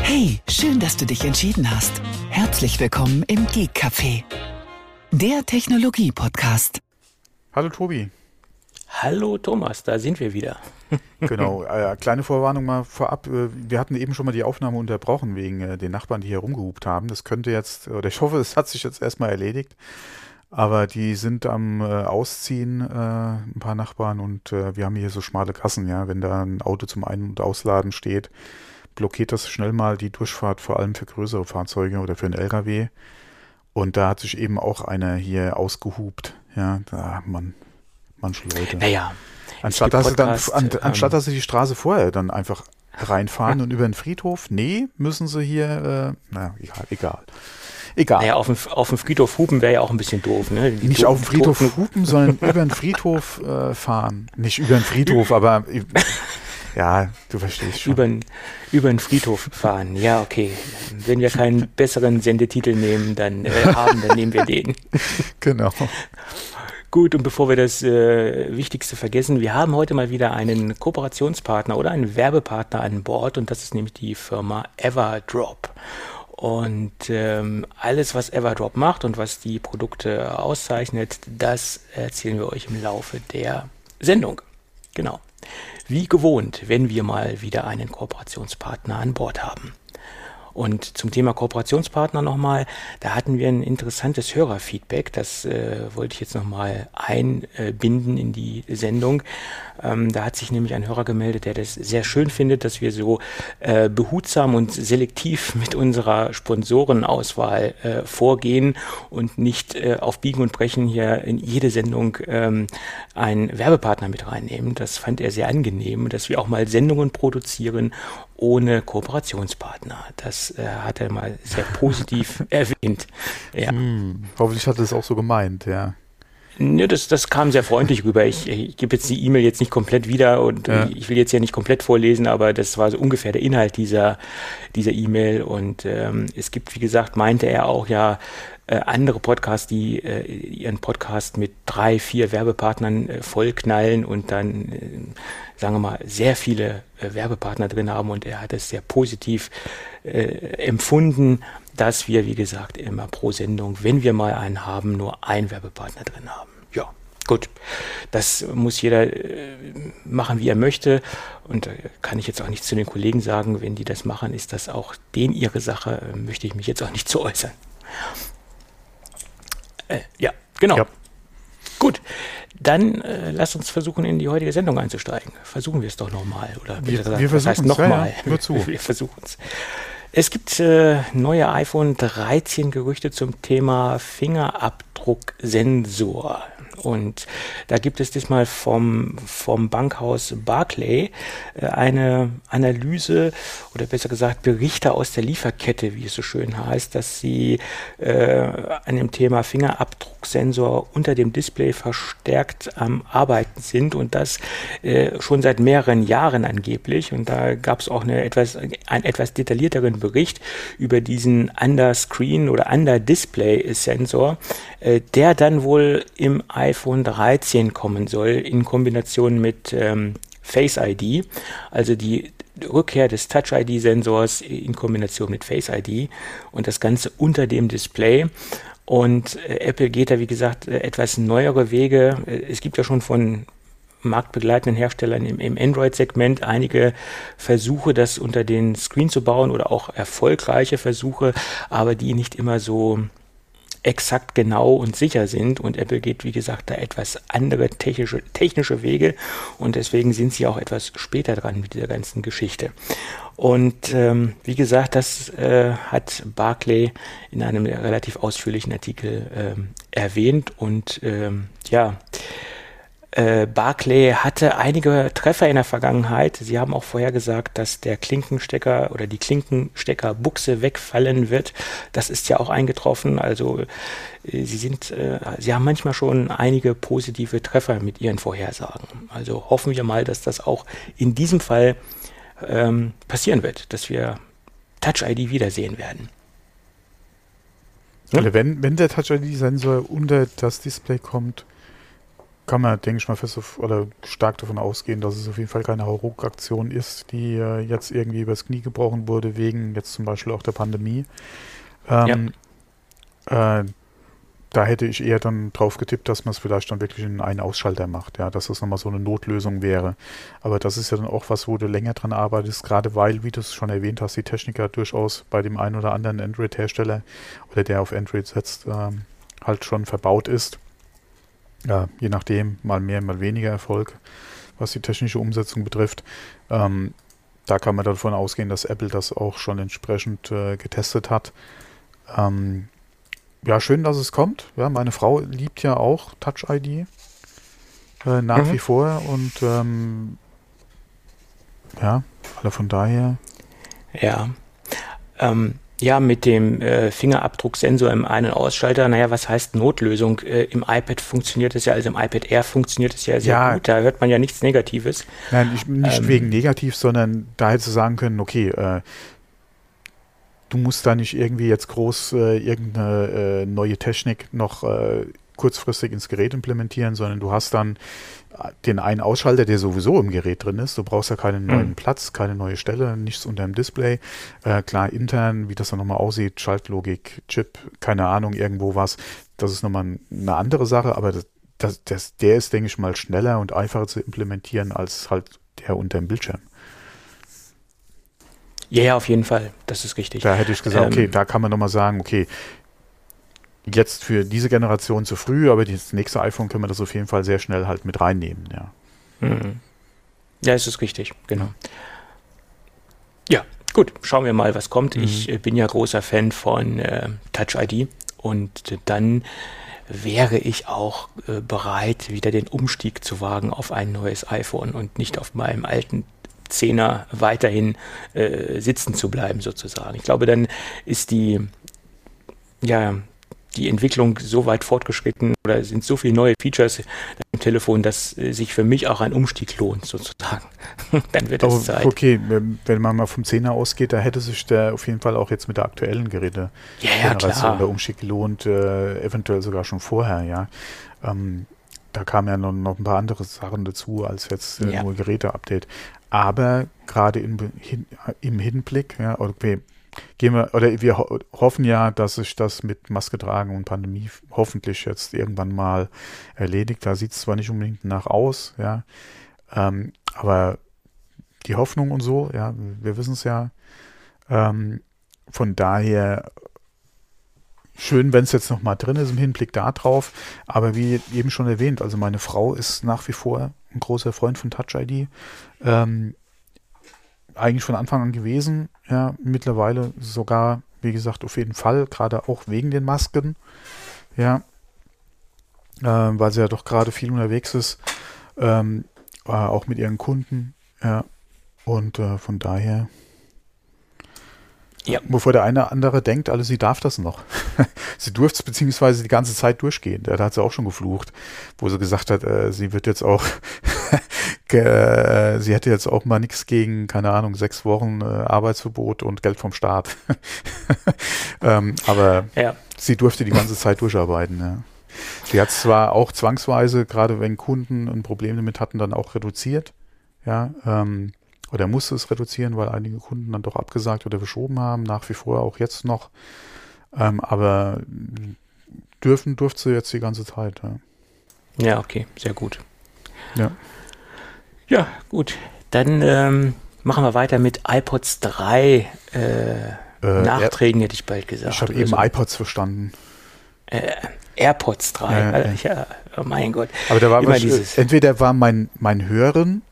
Hey, schön, dass du dich entschieden hast. Herzlich willkommen im Geek Café, der Technologie-Podcast. Hallo Tobi. Hallo Thomas, da sind wir wieder. genau, äh, kleine Vorwarnung mal vorab. Äh, wir hatten eben schon mal die Aufnahme unterbrochen wegen äh, den Nachbarn, die hier rumgehupt haben. Das könnte jetzt, oder ich hoffe, es hat sich jetzt erstmal erledigt. Aber die sind am äh, Ausziehen, äh, ein paar Nachbarn, und äh, wir haben hier so schmale Kassen, ja. Wenn da ein Auto zum Ein- und Ausladen steht, blockiert das schnell mal die Durchfahrt, vor allem für größere Fahrzeuge oder für einen LKW. Und da hat sich eben auch einer hier ausgehupt. Ja, da, man, manche Leute. Naja. Anstatt dass, Podcast, sie dann, an, ähm, anstatt dass sie die Straße vorher dann einfach reinfahren und über den Friedhof, nee, müssen sie hier, äh, naja, egal, egal. Egal. Naja, auf dem, auf dem Friedhof hupen wäre ja auch ein bisschen doof, ne? Die Nicht auf dem Friedhof hupen, sondern über den Friedhof äh, fahren. Nicht über den Friedhof, aber ja, du verstehst schon. Über, über den Friedhof fahren. Ja, okay. Wenn wir keinen besseren Sendetitel nehmen, dann äh, haben, dann nehmen wir den. Genau. Gut, und bevor wir das äh, Wichtigste vergessen, wir haben heute mal wieder einen Kooperationspartner oder einen Werbepartner an Bord und das ist nämlich die Firma Everdrop. Und ähm, alles, was Everdrop macht und was die Produkte auszeichnet, das erzählen wir euch im Laufe der Sendung. Genau. Wie gewohnt, wenn wir mal wieder einen Kooperationspartner an Bord haben. Und zum Thema Kooperationspartner nochmal, da hatten wir ein interessantes Hörerfeedback, das äh, wollte ich jetzt nochmal einbinden in die Sendung. Ähm, da hat sich nämlich ein Hörer gemeldet, der das sehr schön findet, dass wir so äh, behutsam und selektiv mit unserer Sponsorenauswahl äh, vorgehen und nicht äh, auf Biegen und Brechen hier in jede Sendung ähm, einen Werbepartner mit reinnehmen. Das fand er sehr angenehm, dass wir auch mal Sendungen produzieren ohne Kooperationspartner. Das äh, hat er mal sehr positiv erwähnt. Ja. Hm, hoffentlich hat er es auch so gemeint, ja. Ne, das, das kam sehr freundlich rüber. Ich, ich gebe jetzt die E-Mail jetzt nicht komplett wieder und ja. ich will jetzt ja nicht komplett vorlesen, aber das war so ungefähr der Inhalt dieser dieser E-Mail. Und ähm, es gibt, wie gesagt, meinte er auch ja äh, andere Podcasts, die äh, ihren Podcast mit drei, vier Werbepartnern äh, vollknallen und dann, äh, sagen wir mal, sehr viele äh, Werbepartner drin haben. Und er hat es sehr positiv äh, empfunden, dass wir, wie gesagt, immer pro Sendung, wenn wir mal einen haben, nur einen Werbepartner drin haben. Ja, gut. Das muss jeder äh, machen, wie er möchte. Und da kann ich jetzt auch nichts zu den Kollegen sagen. Wenn die das machen, ist das auch denen ihre Sache. Äh, möchte ich mich jetzt auch nicht zu äußern. Äh, ja, genau. Ja. Gut, dann äh, lasst uns versuchen, in die heutige Sendung einzusteigen. Versuchen wir es doch nochmal. Oder wir, wir versuchen es nochmal. Ja, ja. Wir versuchen es. Es gibt äh, neue iPhone 13 Gerüchte zum Thema Fingerabdrucksensor. Und da gibt es diesmal vom, vom Bankhaus Barclay äh, eine Analyse oder besser gesagt Berichte aus der Lieferkette, wie es so schön heißt, dass sie äh, an dem Thema Fingerabdrucksensor unter dem Display verstärkt am Arbeiten sind und das äh, schon seit mehreren Jahren angeblich. Und da gab es auch eine etwas, einen etwas detaillierteren Bericht über diesen Under-Screen oder Under-Display-Sensor, äh, der dann wohl im iPhone 13 kommen soll in Kombination mit ähm, Face ID, also die Rückkehr des Touch ID Sensors in Kombination mit Face ID und das Ganze unter dem Display. Und äh, Apple geht da, wie gesagt, äh, etwas neuere Wege. Äh, es gibt ja schon von marktbegleitenden Herstellern im, im Android-Segment einige Versuche, das unter den Screen zu bauen oder auch erfolgreiche Versuche, aber die nicht immer so exakt genau und sicher sind. Und Apple geht, wie gesagt, da etwas andere technische, technische Wege und deswegen sind sie auch etwas später dran mit dieser ganzen Geschichte. Und ähm, wie gesagt, das äh, hat Barclay in einem relativ ausführlichen Artikel ähm, erwähnt und ähm, ja, äh, Barclay hatte einige Treffer in der Vergangenheit. Sie haben auch vorher gesagt, dass der Klinkenstecker oder die Klinkensteckerbuchse wegfallen wird. Das ist ja auch eingetroffen. Also äh, sie sind, äh, sie haben manchmal schon einige positive Treffer mit ihren Vorhersagen. Also hoffen wir mal, dass das auch in diesem Fall ähm, passieren wird, dass wir Touch ID wiedersehen werden. Hm? Wenn, wenn der Touch ID-Sensor unter das Display kommt, kann man, denke ich mal, fest oder stark davon ausgehen, dass es auf jeden Fall keine Hauruck-Aktion ist, die äh, jetzt irgendwie übers Knie gebrochen wurde, wegen jetzt zum Beispiel auch der Pandemie. Ähm, ja. äh, da hätte ich eher dann drauf getippt, dass man es vielleicht dann wirklich in einen Ausschalter macht, ja, dass das nochmal so eine Notlösung wäre. Aber das ist ja dann auch was, wo du länger dran arbeitest, gerade weil, wie du es schon erwähnt hast, die Techniker durchaus bei dem einen oder anderen Android-Hersteller oder der auf Android setzt, ähm, halt schon verbaut ist ja, je nachdem, mal mehr, mal weniger Erfolg, was die technische Umsetzung betrifft. Ähm, da kann man davon ausgehen, dass Apple das auch schon entsprechend äh, getestet hat. Ähm, ja, schön, dass es kommt. Ja, meine Frau liebt ja auch Touch ID äh, nach mhm. wie vor und ähm, ja, alle von daher. Ja. Ähm, ja, mit dem äh, Fingerabdrucksensor im Ein- und Ausschalter, naja, was heißt Notlösung? Äh, Im iPad funktioniert es ja, also im iPad Air funktioniert es ja sehr ja, gut, da hört man ja nichts Negatives. Nein, ich, nicht ähm, wegen negativ, sondern da hättest du sagen können, okay, äh, du musst da nicht irgendwie jetzt groß äh, irgendeine neue Technik noch kurzfristig ins Gerät implementieren, sondern du hast dann den einen Ausschalter, der sowieso im Gerät drin ist. Du brauchst ja keinen neuen mhm. Platz, keine neue Stelle, nichts unter dem Display. Äh, klar, intern, wie das dann nochmal aussieht, Schaltlogik, Chip, keine Ahnung, irgendwo was. Das ist nochmal eine andere Sache, aber das, das, das, der ist, denke ich mal, schneller und einfacher zu implementieren als halt der unter dem Bildschirm. Ja, ja, auf jeden Fall. Das ist richtig. Da hätte ich gesagt, ähm, okay, da kann man nochmal sagen, okay, jetzt für diese Generation zu früh, aber das nächste iPhone können wir das auf jeden Fall sehr schnell halt mit reinnehmen, ja. Mhm. Ja, es ist richtig, genau. Ja, gut, schauen wir mal, was kommt. Mhm. Ich äh, bin ja großer Fan von äh, Touch ID und dann wäre ich auch äh, bereit, wieder den Umstieg zu wagen auf ein neues iPhone und nicht auf meinem alten Zehner weiterhin äh, sitzen zu bleiben, sozusagen. Ich glaube, dann ist die, ja, die Entwicklung so weit fortgeschritten oder sind so viele neue Features im Telefon, dass äh, sich für mich auch ein Umstieg lohnt, sozusagen. Dann wird es Zeit. Okay, wenn man mal vom 10er ausgeht, da hätte sich der auf jeden Fall auch jetzt mit der aktuellen Geräte ja, ja, der Umstieg gelohnt, äh, eventuell sogar schon vorher, ja. Ähm, da kamen ja noch, noch, ein paar andere Sachen dazu als jetzt äh, ja. nur Geräte-Update. Aber gerade im Hinblick, ja, okay, gehen wir, oder wir ho hoffen ja, dass sich das mit Maske tragen und Pandemie hoffentlich jetzt irgendwann mal erledigt. Da sieht es zwar nicht unbedingt nach aus, ja, ähm, aber die Hoffnung und so, ja, wir wissen es ja. Ähm, von daher schön, wenn es jetzt noch mal drin ist im Hinblick darauf. Aber wie eben schon erwähnt, also meine Frau ist nach wie vor ein großer Freund von Touch ID. Ähm, eigentlich von Anfang an gewesen. Ja, mittlerweile sogar, wie gesagt, auf jeden Fall, gerade auch wegen den Masken. Ja, äh, weil sie ja doch gerade viel unterwegs ist, ähm, äh, auch mit ihren Kunden. Ja, und äh, von daher. Ja. Bevor der eine andere denkt, also sie darf das noch. sie durfte es beziehungsweise die ganze Zeit durchgehen. Da hat sie auch schon geflucht, wo sie gesagt hat, äh, sie wird jetzt auch äh, sie hätte jetzt auch mal nichts gegen, keine Ahnung, sechs Wochen äh, Arbeitsverbot und Geld vom Staat. ähm, aber ja. sie durfte die ganze Zeit durcharbeiten. Ja. Sie hat zwar auch zwangsweise, gerade wenn Kunden ein Problem damit hatten, dann auch reduziert. Ja, ähm, oder musste es reduzieren, weil einige Kunden dann doch abgesagt oder verschoben haben, nach wie vor auch jetzt noch. Ähm, aber dürfen durfte sie jetzt die ganze Zeit. Ja, ja okay, sehr gut. Ja. Ja, gut. Dann ähm, machen wir weiter mit iPods 3 äh, äh, Nachträgen, hätte ich bald gesagt. Ich habe eben so. iPods verstanden. Äh, AirPods 3. Ja, also, ja, oh mein Gott. Aber da war was, entweder war mein, mein Hören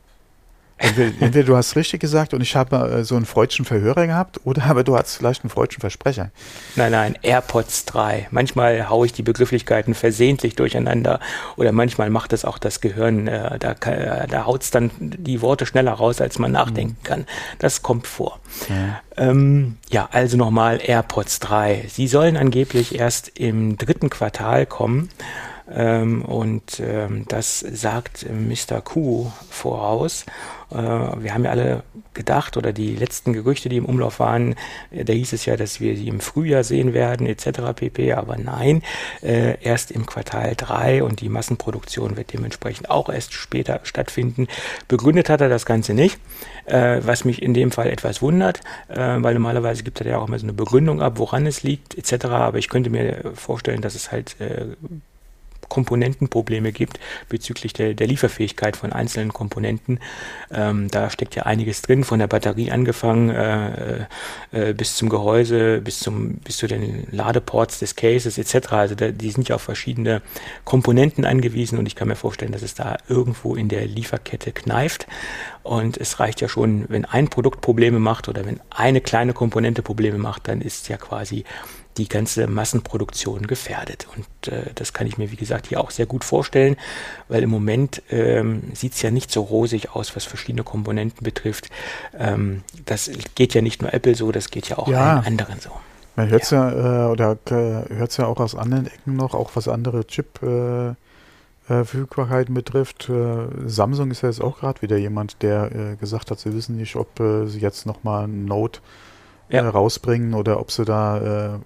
Entweder, entweder, du hast richtig gesagt und ich habe äh, so einen freudschen Verhörer gehabt oder aber du hast vielleicht einen freudschen Versprecher. Nein, nein, AirPods 3. Manchmal haue ich die Begrifflichkeiten versehentlich durcheinander oder manchmal macht es auch das Gehirn, äh, da, äh, da haut es dann die Worte schneller raus, als man nachdenken kann. Das kommt vor. Ja, ähm, ja also nochmal AirPods 3. Sie sollen angeblich erst im dritten Quartal kommen. Ähm, und ähm, das sagt Mr. Q voraus. Äh, wir haben ja alle gedacht, oder die letzten Gerüchte, die im Umlauf waren, äh, da hieß es ja, dass wir sie im Frühjahr sehen werden, etc. pp. Aber nein, äh, erst im Quartal 3 und die Massenproduktion wird dementsprechend auch erst später stattfinden. Begründet hat er das Ganze nicht, was mich in dem Fall etwas wundert, weil normalerweise gibt er ja auch immer so eine Begründung ab, woran es liegt, etc. Aber ich könnte mir vorstellen, dass es halt Komponentenprobleme gibt bezüglich der, der Lieferfähigkeit von einzelnen Komponenten. Ähm, da steckt ja einiges drin, von der Batterie angefangen äh, äh, bis zum Gehäuse, bis, zum, bis zu den Ladeports des Cases etc. Also da, die sind ja auf verschiedene Komponenten angewiesen und ich kann mir vorstellen, dass es da irgendwo in der Lieferkette kneift. Und es reicht ja schon, wenn ein Produkt Probleme macht oder wenn eine kleine Komponente Probleme macht, dann ist ja quasi die ganze Massenproduktion gefährdet. Und äh, das kann ich mir, wie gesagt, hier auch sehr gut vorstellen, weil im Moment ähm, sieht es ja nicht so rosig aus, was verschiedene Komponenten betrifft. Ähm, das geht ja nicht nur Apple so, das geht ja auch ja. allen anderen so. Man hört es ja, ja äh, oder äh, hört ja auch aus anderen Ecken noch, auch was andere Chip äh, äh Verfügbarkeiten betrifft. Äh, Samsung ist ja jetzt auch gerade wieder jemand, der äh, gesagt hat, sie wissen nicht, ob sie jetzt nochmal ein Note ja. rausbringen oder ob sie da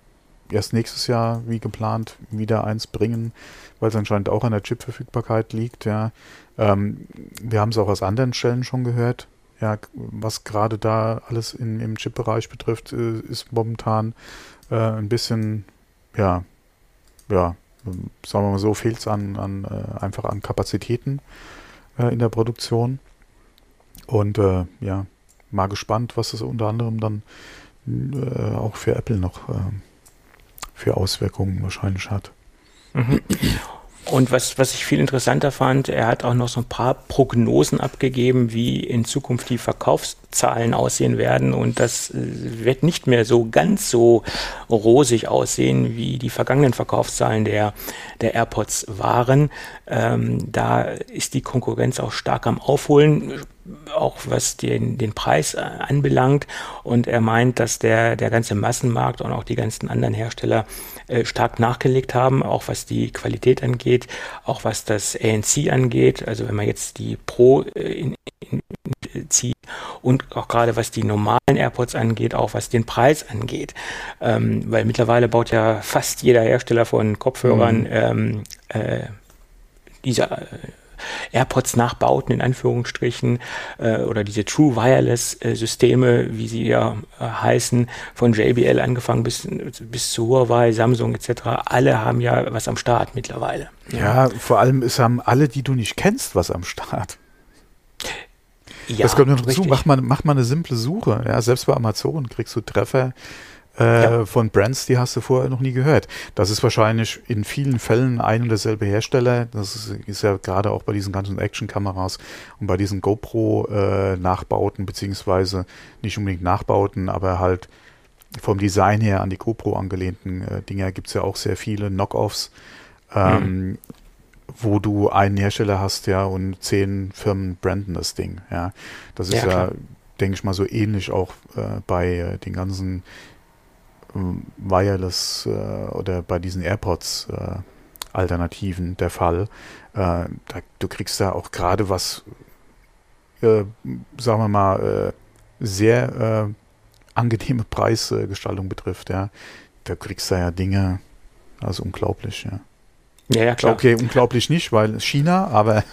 erst nächstes Jahr, wie geplant, wieder eins bringen, weil es anscheinend auch an der Chip-Verfügbarkeit liegt. Ja. Ähm, wir haben es auch aus anderen Stellen schon gehört. Ja, was gerade da alles in, im Chip-Bereich betrifft, äh, ist momentan äh, ein bisschen, ja, ja, sagen wir mal so, fehlt es an, an äh, einfach an Kapazitäten äh, in der Produktion. Und äh, ja, mal gespannt, was es unter anderem dann äh, auch für Apple noch für Auswirkungen wahrscheinlich hat. Mhm. Und was, was ich viel interessanter fand, er hat auch noch so ein paar Prognosen abgegeben, wie in Zukunft die Verkaufszahlen aussehen werden. Und das äh, wird nicht mehr so ganz so rosig aussehen, wie die vergangenen Verkaufszahlen der, der AirPods waren. Ähm, da ist die Konkurrenz auch stark am Aufholen auch was den, den Preis äh, anbelangt. Und er meint, dass der, der ganze Massenmarkt und auch die ganzen anderen Hersteller äh, stark nachgelegt haben, auch was die Qualität angeht, auch was das ANC angeht. Also wenn man jetzt die Pro äh, in, in, in, zieht und auch gerade was die normalen AirPods angeht, auch was den Preis angeht. Ähm, weil mittlerweile baut ja fast jeder Hersteller von Kopfhörern mhm. ähm, äh, diese äh, AirPods nachbauten, in Anführungsstrichen, äh, oder diese True Wireless äh, Systeme, wie sie ja äh, heißen, von JBL angefangen bis, bis zu Huawei, Samsung etc., alle haben ja was am Start mittlerweile. Ja, ja vor allem ist, haben alle, die du nicht kennst, was am Start. Ja, das kommt noch dazu. Mach mal, mach mal eine simple Suche. Ja, selbst bei Amazon kriegst du Treffer äh, ja. von Brands, die hast du vorher noch nie gehört. Das ist wahrscheinlich in vielen Fällen ein und derselbe Hersteller. Das ist, ist ja gerade auch bei diesen ganzen Action-Kameras und bei diesen GoPro-Nachbauten, äh, beziehungsweise nicht unbedingt Nachbauten, aber halt vom Design her an die GoPro angelehnten äh, Dinger gibt es ja auch sehr viele Knockoffs, ähm, mhm. wo du einen Hersteller hast, ja, und zehn Firmen branden das Ding, ja. Das ist ja, ja denke ich mal, so ähnlich auch äh, bei äh, den ganzen Wireless äh, oder bei diesen AirPods äh, Alternativen der Fall. Äh, da, du kriegst da auch gerade was, äh, sagen wir mal, äh, sehr äh, angenehme Preisgestaltung betrifft. Ja, da kriegst du ja Dinge, also unglaublich. Ja. Ja, ja, klar. Okay, unglaublich nicht, weil China, aber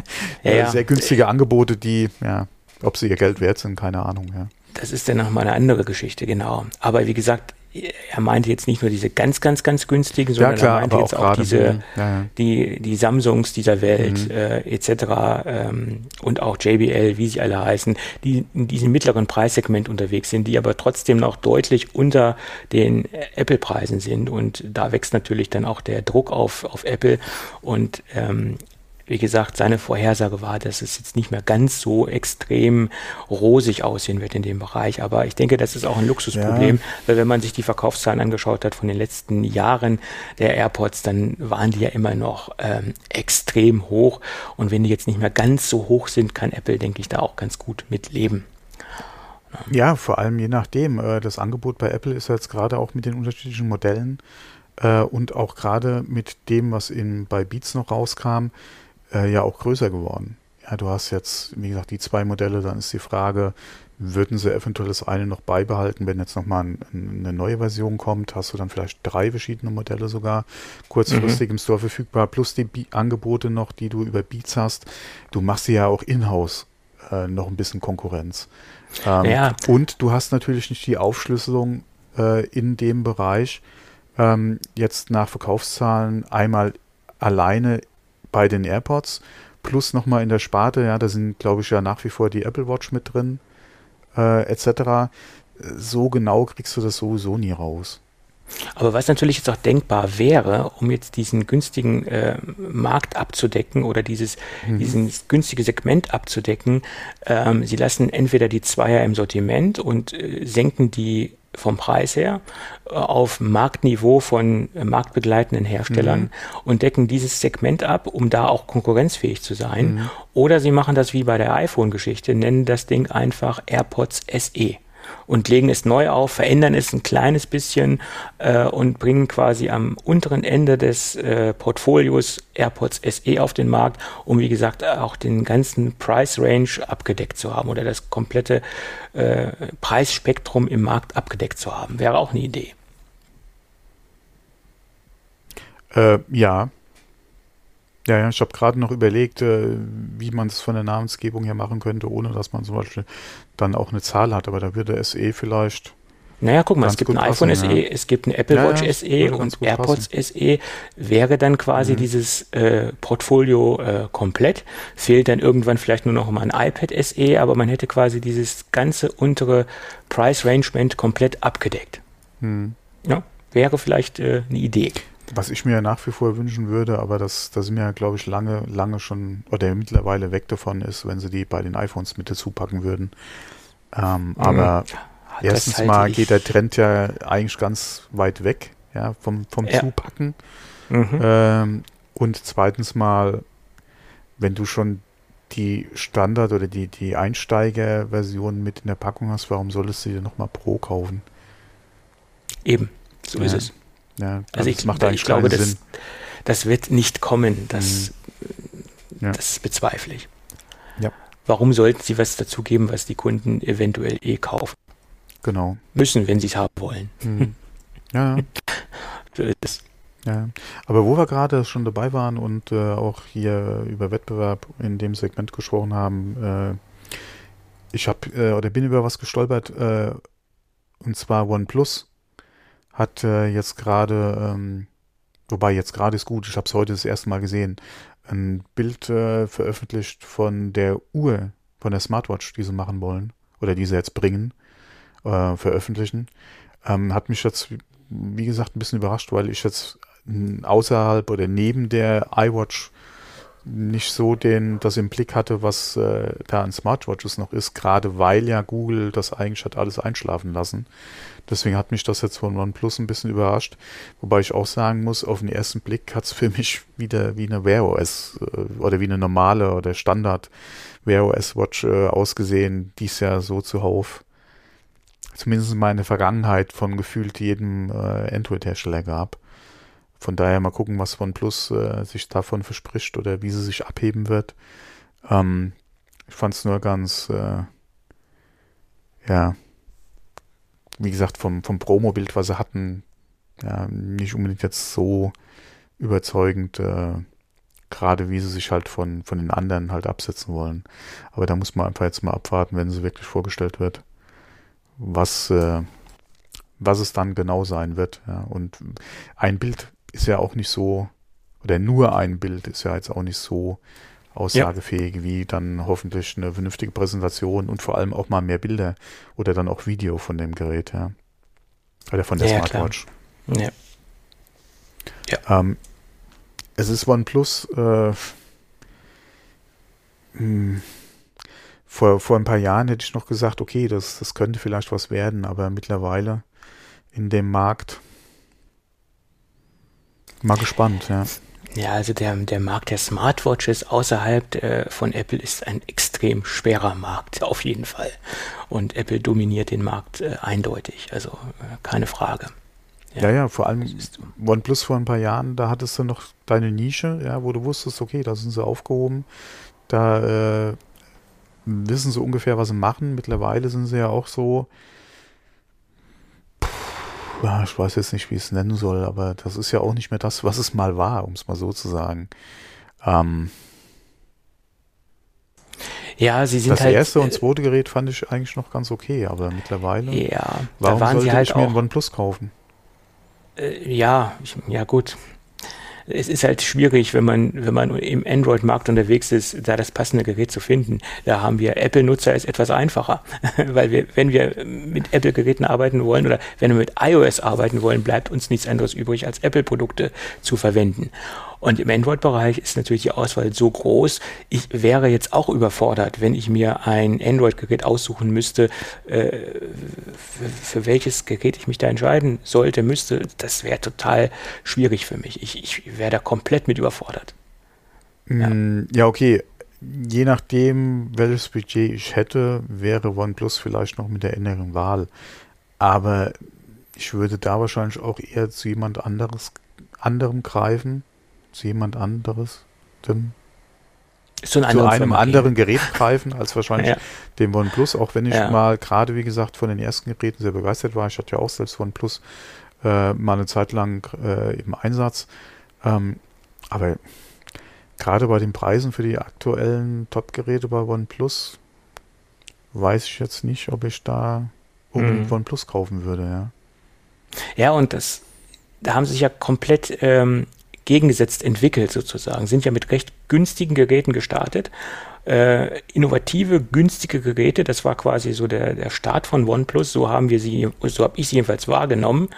ja, ja. sehr günstige Angebote, die, ja, ob sie ihr Geld wert sind, keine Ahnung, ja. Das ist dann nochmal eine andere Geschichte, genau. Aber wie gesagt, er meinte jetzt nicht nur diese ganz, ganz, ganz günstigen, sondern ja, klar, er meinte jetzt auch, auch diese, ja, die, die Samsungs dieser Welt mhm. äh, etc. Ähm, und auch JBL, wie sie alle heißen, die in diesem mittleren Preissegment unterwegs sind, die aber trotzdem noch deutlich unter den Apple-Preisen sind. Und da wächst natürlich dann auch der Druck auf, auf Apple. Und ähm, wie gesagt, seine Vorhersage war, dass es jetzt nicht mehr ganz so extrem rosig aussehen wird in dem Bereich. Aber ich denke, das ist auch ein Luxusproblem, ja. weil wenn man sich die Verkaufszahlen angeschaut hat von den letzten Jahren der AirPods, dann waren die ja immer noch ähm, extrem hoch. Und wenn die jetzt nicht mehr ganz so hoch sind, kann Apple, denke ich, da auch ganz gut mit leben. Ja, vor allem je nachdem. Äh, das Angebot bei Apple ist jetzt gerade auch mit den unterschiedlichen Modellen äh, und auch gerade mit dem, was in, bei Beats noch rauskam, äh, ja auch größer geworden. Ja, du hast jetzt, wie gesagt, die zwei Modelle, dann ist die Frage, würden sie eventuell das eine noch beibehalten, wenn jetzt nochmal ein, eine neue Version kommt, hast du dann vielleicht drei verschiedene Modelle sogar kurzfristig mhm. im Store verfügbar, plus die Be Angebote noch, die du über Beats hast. Du machst sie ja auch in-house äh, noch ein bisschen Konkurrenz. Ähm, ja. Und du hast natürlich nicht die Aufschlüsselung äh, in dem Bereich, ähm, jetzt nach Verkaufszahlen einmal alleine bei den AirPods, plus nochmal in der Sparte, ja, da sind, glaube ich, ja nach wie vor die Apple Watch mit drin äh, etc. So genau kriegst du das sowieso nie raus. Aber was natürlich jetzt auch denkbar wäre, um jetzt diesen günstigen äh, Markt abzudecken oder dieses, mhm. dieses günstige Segment abzudecken, ähm, sie lassen entweder die Zweier im Sortiment und äh, senken die vom Preis her äh, auf Marktniveau von äh, marktbegleitenden Herstellern mhm. und decken dieses Segment ab, um da auch konkurrenzfähig zu sein. Mhm. Oder sie machen das wie bei der iPhone-Geschichte, nennen das Ding einfach AirPods SE und legen es neu auf, verändern es ein kleines bisschen äh, und bringen quasi am unteren Ende des äh, Portfolios AirPods SE auf den Markt, um wie gesagt auch den ganzen Price Range abgedeckt zu haben oder das komplette äh, Preisspektrum im Markt abgedeckt zu haben. Wäre auch eine Idee. Äh, ja, ja, ja, ich habe gerade noch überlegt, äh, wie man es von der Namensgebung her machen könnte, ohne dass man zum Beispiel dann auch eine Zahl hat. Aber da würde SE vielleicht. Naja, guck mal, es gibt ein iPhone passen, SE, ja. es gibt ein Apple Watch ja, SE und AirPods passen. SE. Wäre dann quasi mhm. dieses äh, Portfolio äh, komplett. Fehlt dann irgendwann vielleicht nur noch mal ein iPad SE, aber man hätte quasi dieses ganze untere Price Rangement komplett abgedeckt. Mhm. Ja, wäre vielleicht äh, eine Idee. Was ich mir nach wie vor wünschen würde, aber das, da sind wir ja, glaube ich, lange, lange schon, oder mittlerweile weg davon ist, wenn sie die bei den iPhones mit dazu packen würden. Ähm, mhm. Aber erstens mal geht der Trend ja eigentlich ganz weit weg, ja, vom, vom ja. Zupacken. Mhm. Ähm, und zweitens mal, wenn du schon die Standard- oder die, die Einsteiger-Version mit in der Packung hast, warum solltest du dir nochmal Pro kaufen? Eben, so ja. ist es. Ja, also, also ich, macht ich glaube, das, das wird nicht kommen. Das, mhm. ja. das bezweifle ich. Ja. Warum sollten sie was dazugeben, was die Kunden eventuell eh kaufen? Genau. Müssen, wenn sie es haben wollen. Mhm. Ja. es. Ja, aber wo wir gerade schon dabei waren und äh, auch hier über Wettbewerb in dem Segment gesprochen haben, äh, ich habe äh, oder bin über was gestolpert äh, und zwar OnePlus hat äh, jetzt gerade, ähm, wobei jetzt gerade ist gut, ich habe es heute das erste Mal gesehen, ein Bild äh, veröffentlicht von der Uhr, von der Smartwatch, die sie machen wollen oder die sie jetzt bringen, äh, veröffentlichen. Ähm, hat mich jetzt, wie gesagt, ein bisschen überrascht, weil ich jetzt außerhalb oder neben der iWatch nicht so den, das im Blick hatte, was äh, da an Smartwatches noch ist, gerade weil ja Google das eigentlich hat alles einschlafen lassen. Deswegen hat mich das jetzt von OnePlus ein bisschen überrascht. Wobei ich auch sagen muss, auf den ersten Blick hat es für mich wieder wie eine Wear OS äh, oder wie eine normale oder Standard Wear OS Watch äh, ausgesehen, die es ja so zuhauf zumindest in meiner Vergangenheit von gefühlt jedem äh, Android-Hersteller gab. Von daher mal gucken, was OnePlus äh, sich davon verspricht oder wie sie sich abheben wird. Ähm, ich fand es nur ganz, äh, ja, wie gesagt, vom, vom Promo-Bild, was sie hatten, ja, nicht unbedingt jetzt so überzeugend, äh, gerade wie sie sich halt von, von den anderen halt absetzen wollen. Aber da muss man einfach jetzt mal abwarten, wenn sie wirklich vorgestellt wird, was, äh, was es dann genau sein wird. Ja. Und ein Bild ist ja auch nicht so, oder nur ein Bild ist ja jetzt auch nicht so aussagefähig ja. wie dann hoffentlich eine vernünftige Präsentation und vor allem auch mal mehr Bilder oder dann auch Video von dem Gerät, ja. Oder von der ja, Smartwatch. Ja. ja. Ähm, es ist OnePlus äh, mh, hm, vor, vor ein paar Jahren hätte ich noch gesagt, okay, das, das könnte vielleicht was werden, aber mittlerweile in dem Markt Mal gespannt, ja. Ja, also der, der Markt der Smartwatches außerhalb äh, von Apple ist ein extrem schwerer Markt, auf jeden Fall. Und Apple dominiert den Markt äh, eindeutig, also äh, keine Frage. Ja, ja, vor allem OnePlus vor ein paar Jahren, da hattest du noch deine Nische, ja, wo du wusstest, okay, da sind sie aufgehoben, da wissen sie ungefähr, was sie machen. Mittlerweile sind sie ja auch so, ja, ich weiß jetzt nicht, wie ich es nennen soll, aber das ist ja auch nicht mehr das, was es mal war, um es mal so zu sagen. Ähm, ja, sie sind das halt. erste und äh, zweite Gerät fand ich eigentlich noch ganz okay, aber mittlerweile, Ja, warum sollte sie halt ich mir ein OnePlus kaufen? Äh, ja, ich, ja gut. Es ist halt schwierig, wenn man, wenn man im Android-Markt unterwegs ist, da das passende Gerät zu finden. Da haben wir Apple-Nutzer ist etwas einfacher, weil wir, wenn wir mit Apple-Geräten arbeiten wollen oder wenn wir mit iOS arbeiten wollen, bleibt uns nichts anderes übrig, als Apple-Produkte zu verwenden. Und im Android-Bereich ist natürlich die Auswahl so groß. Ich wäre jetzt auch überfordert, wenn ich mir ein Android-Gerät aussuchen müsste, äh, für, für welches Gerät ich mich da entscheiden sollte, müsste. Das wäre total schwierig für mich. Ich, ich wäre da komplett mit überfordert. Ja. Mm, Ja, okay. Je nachdem, welches Budget ich hätte, wäre OnePlus vielleicht noch mit der inneren Wahl. Aber ich würde da wahrscheinlich auch eher zu jemand anderes, anderem greifen. Zu jemand anderes. Dem, zu einem anderen Gerät greifen, als wahrscheinlich Ja. dem OnePlus. Auch wenn ich Ja. mal gerade, wie gesagt, von den ersten Geräten sehr begeistert war. Ich hatte ja auch selbst OnePlus äh, mal eine Zeit lang äh, im Einsatz. Ähm, aber gerade bei den Preisen für die aktuellen Top-Geräte bei OnePlus weiß ich jetzt nicht, ob ich da unbedingt Mhm. OnePlus kaufen würde, ja. Ja, und das, da haben sie sich ja komplett ähm, gegengesetzt entwickelt sozusagen, sind ja mit recht günstigen Geräten gestartet. Äh, innovative, günstige Geräte, das war quasi so der, der Start von OnePlus, so haben wir sie, so habe ich sie jedenfalls wahrgenommen.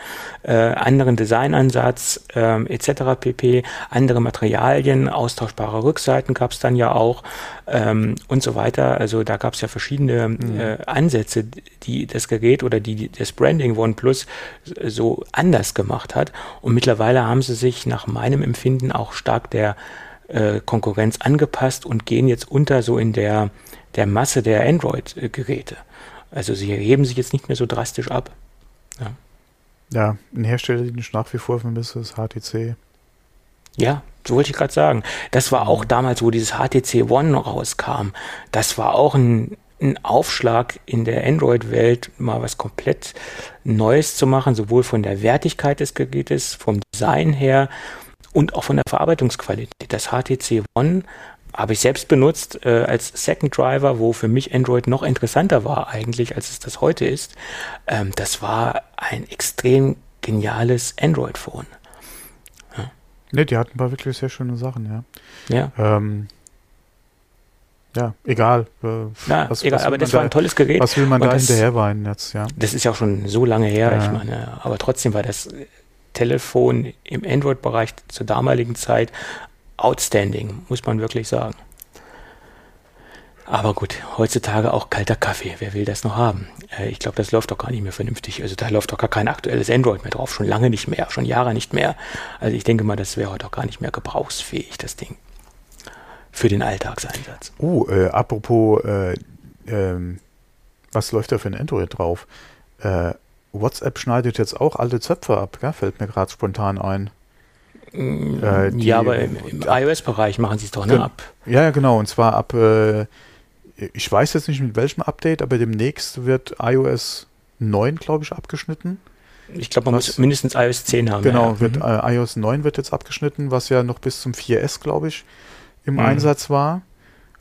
Äh, anderen Designansatz ähm, etc. pp, andere Materialien, austauschbare Rückseiten gab es dann ja auch ähm, und so weiter. Also da gab es ja verschiedene äh, Ansätze, die das Gerät oder die das Branding OnePlus so anders gemacht hat. Und mittlerweile haben sie sich nach meinem Empfinden auch stark der äh, Konkurrenz angepasst und gehen jetzt unter so in der, der Masse der Android-Geräte. Also sie heben sich jetzt nicht mehr so drastisch ab. Ja, ein Hersteller, den ich nach wie vor vermisse, ist HTC. Ja, so wollte ich gerade sagen. Das war auch damals, wo dieses HTC One rauskam. Das war auch ein, ein Aufschlag in der Android-Welt, mal was komplett Neues zu machen, sowohl von der Wertigkeit des Gerätes, vom Design her und auch von der Verarbeitungsqualität. Das HTC One habe ich selbst benutzt äh, als Second Driver, wo für mich Android noch interessanter war eigentlich, als es das heute ist. Ähm, das war ein extrem geniales Android-Phone. Ne, die hatten ein paar wirklich sehr schöne Sachen, ja. Ja. Ähm, ja, egal. Äh, Ja, was- egal, was aber das da- war ein tolles Gerät. Was will man Und da das- hinterher weinen jetzt, ja? Das ist ja auch schon so lange her, Ja. ich meine, aber trotzdem war das Telefon im Android-Bereich zur damaligen Zeit outstanding, muss man wirklich sagen. Aber gut, heutzutage auch kalter Kaffee. Wer will das noch haben? Äh, ich glaube, das läuft doch gar nicht mehr vernünftig. Also da läuft doch gar kein aktuelles Android mehr drauf. Schon lange nicht mehr, schon Jahre nicht mehr. Also ich denke mal, das wäre heute auch gar nicht mehr gebrauchsfähig, das Ding. Für den Alltagseinsatz. Oh, äh, apropos, äh, ähm, was läuft da für ein Android drauf? WhatsApp schneidet jetzt auch alte Zöpfe ab, gell? fällt mir gerade spontan ein. Äh, die- ja, aber im, im iOS-Bereich machen sie es doch ne, ab. Ja, ja, genau. Und zwar ab, äh, ich weiß jetzt nicht mit welchem Update, aber demnächst wird iOS 9, glaube ich, abgeschnitten. Ich glaube, man Was? muss mindestens iOS 10 haben. Genau, ja. wird, Mhm. äh, iOS 9 wird jetzt abgeschnitten, was ja noch bis zum 4S, glaube ich, im Mhm. Einsatz war.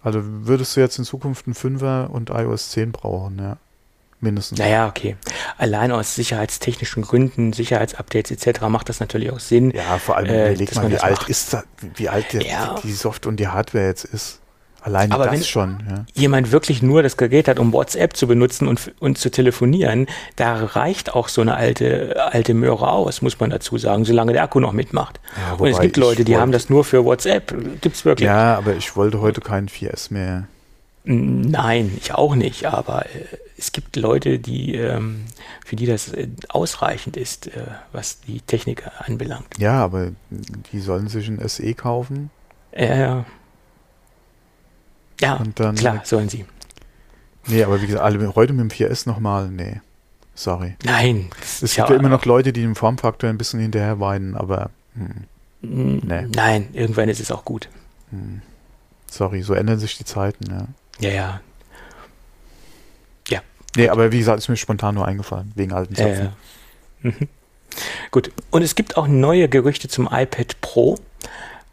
Also würdest du jetzt in Zukunft einen 5er und iOS 10 brauchen, ja. Mindestens. Naja, okay. Allein aus sicherheitstechnischen Gründen, Sicherheitsupdates etc. macht das natürlich auch Sinn. Ja, vor allem Äh, überleg dass mal, man wie alt macht. ist das, wie alt der, Ja. die Software und die Hardware jetzt ist. Alleine Aber das wenn- schon, ja. Jemand wirklich nur das Gerät hat, um WhatsApp zu benutzen und, und zu telefonieren, da reicht auch so eine alte, alte Möhre aus, muss man dazu sagen, solange der Akku noch mitmacht. Ja, und es gibt Leute, die wollte- haben das nur für WhatsApp. Gibt's wirklich? Ja, aber ich wollte heute keinen 4S mehr. Nein, ich auch nicht, aber äh, es gibt Leute, die, ähm, für die das äh, ausreichend ist, äh, was die Technik anbelangt. Ja, aber die sollen sich ein SE kaufen ja, und dann. klar, sollen sie. Nee, aber wie gesagt, alle, heute mit dem 4S nochmal, nee. Sorry. Nein. Es gibt ja, immer noch Leute, die dem Formfaktor ein bisschen hinterher weinen, aber hm, nee. Nein, irgendwann ist es auch gut. Hm. Sorry, so ändern sich die Zeiten, ja. Ja, ja. Ja. Nee, aber wie gesagt, ist mir spontan nur eingefallen, wegen alten Zöpfen. Ja, ja. Mhm. Gut. Und es gibt auch neue Gerüchte zum iPad Pro.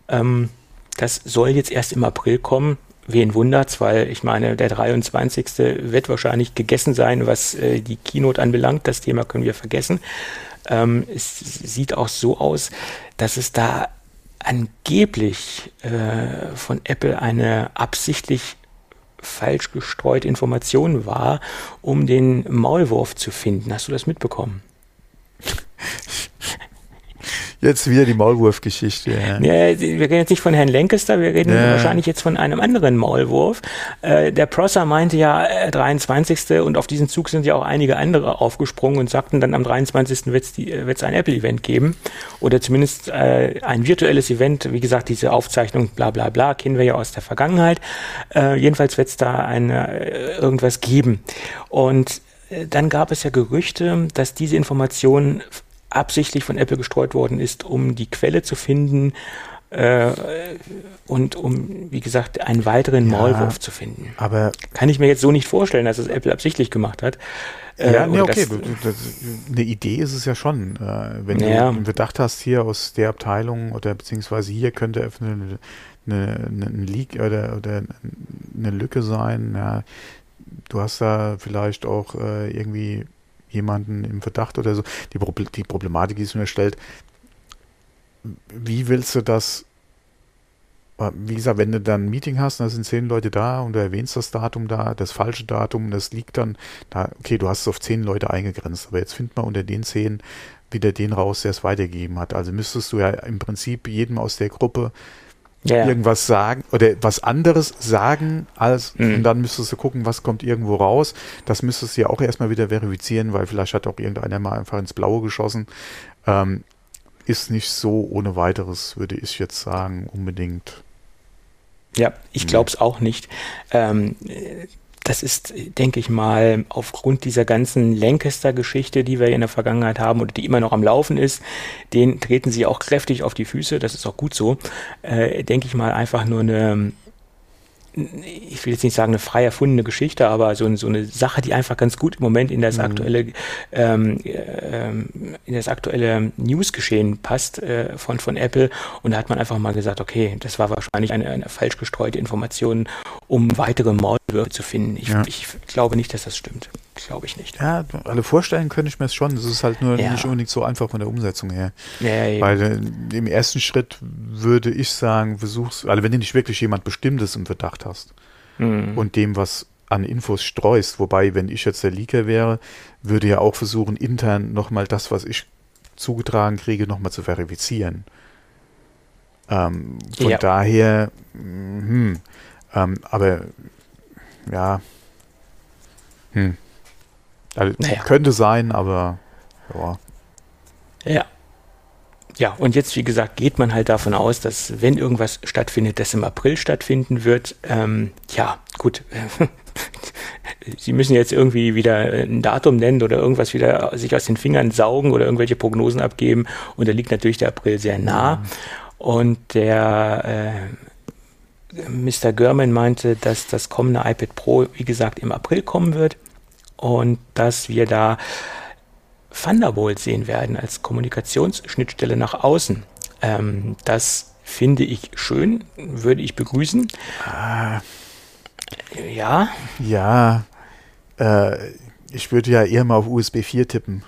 Ähm, das soll jetzt erst im April kommen. Wen wundert's, weil ich meine, der 23. wird wahrscheinlich gegessen sein, was äh, die Keynote anbelangt. Das Thema können wir vergessen. Ähm, es sieht auch so aus, dass es da angeblich äh, von Apple eine absichtlich falsch gestreute Information war, um den Maulwurf zu finden. Hast du das mitbekommen? Jetzt wieder die Maulwurf-Geschichte. Ja. ja. wir reden jetzt nicht von Herrn Lancaster, wir reden ja. wahrscheinlich jetzt von einem anderen Maulwurf. Äh, der Prosser meinte ja äh, 23. und auf diesen Zug sind ja auch einige andere aufgesprungen und sagten dann am 23. wird es äh, ein Apple-Event geben oder zumindest äh, ein virtuelles Event. Wie gesagt, diese Aufzeichnung, bla bla bla, kennen wir ja aus der Vergangenheit. Äh, jedenfalls wird es da eine, äh, irgendwas geben. Und dann gab es ja Gerüchte, dass diese Informationen absichtlich von Apple gestreut worden ist, um die Quelle zu finden äh, und um, wie gesagt, einen weiteren ja, Maulwurf zu finden. Aber kann ich mir jetzt so nicht vorstellen, dass es Apple absichtlich gemacht hat. Äh, ja, nee, okay. Das, das, eine Idee ist es ja schon. Äh, wenn ja. du Verdacht hast, hier aus der Abteilung oder beziehungsweise hier könnte eine, eine, eine, ein Leak oder, oder eine Lücke sein. Ja, du hast da vielleicht auch äh, irgendwie jemanden im Verdacht oder so. Die, Proble die Problematik, die es mir stellt, wie willst du das, äh, wie gesagt, wenn du dann ein Meeting hast, da sind zehn Leute da und du erwähnst das Datum da, das falsche Datum, das liegt dann da, okay, du hast es auf zehn Leute eingegrenzt, aber jetzt find mal unter den zehn wieder den raus, der es weitergegeben hat. Also müsstest du ja im Prinzip jedem aus der Gruppe ja. irgendwas sagen oder was anderes sagen als mhm. und dann müsstest du gucken, was kommt irgendwo raus. Das müsstest du ja auch erstmal wieder verifizieren, weil vielleicht hat auch irgendeiner mal einfach ins Blaue geschossen. Ähm, ist nicht so ohne weiteres, würde ich jetzt sagen, unbedingt. Ja, ich glaube es auch nicht. Ähm, das ist, denke ich mal, aufgrund dieser ganzen Lancaster-Geschichte, die wir in der Vergangenheit haben oder die immer noch am Laufen ist, den treten sie auch kräftig auf die Füße. Das ist auch gut so. Äh, denke ich mal, einfach nur eine ich will jetzt nicht sagen eine frei erfundene Geschichte, aber so, so eine Sache, die einfach ganz gut im Moment in das mhm. aktuelle ähm, ähm, in das aktuelle Newsgeschehen passt äh, von von Apple und da hat man einfach mal gesagt, okay, das war wahrscheinlich eine, eine falsch gestreute Information, um weitere Maulwürfe zu finden. Ich, ja. ich glaube nicht, dass das stimmt. Glaube ich nicht. Ja, alle vorstellen könnte ich mir es schon. Das ist halt nur ja. nicht unbedingt so einfach von der Umsetzung her. Ja, Weil äh, im ersten Schritt würde ich sagen, versuchst, also wenn du nicht wirklich jemand Bestimmtes im Verdacht hast mhm. und dem was an Infos streust, wobei, wenn ich jetzt der Leaker wäre, würde ja auch versuchen, intern nochmal das, was ich zugetragen kriege, nochmal zu verifizieren. Ähm, von ja. daher, hm, ähm, aber ja, hm. Also, naja. Könnte sein, aber ja. Ja. Ja, und jetzt, wie gesagt, geht man halt davon aus, dass wenn irgendwas stattfindet, das im April stattfinden wird. Ähm, ja, gut. Sie müssen jetzt irgendwie wieder ein Datum nennen oder irgendwas wieder sich aus den Fingern saugen oder irgendwelche Prognosen abgeben. Und da liegt natürlich der April sehr nah. Mhm. Und der äh, Mr. Görman meinte, dass das kommende iPad Pro, wie gesagt, im April kommen wird und dass wir da Thunderbolt sehen werden als Kommunikationsschnittstelle nach außen. Ähm, das finde ich schön, würde ich begrüßen. Ah, ja. Ja. Äh, ich würde ja eher mal auf USB 4 tippen.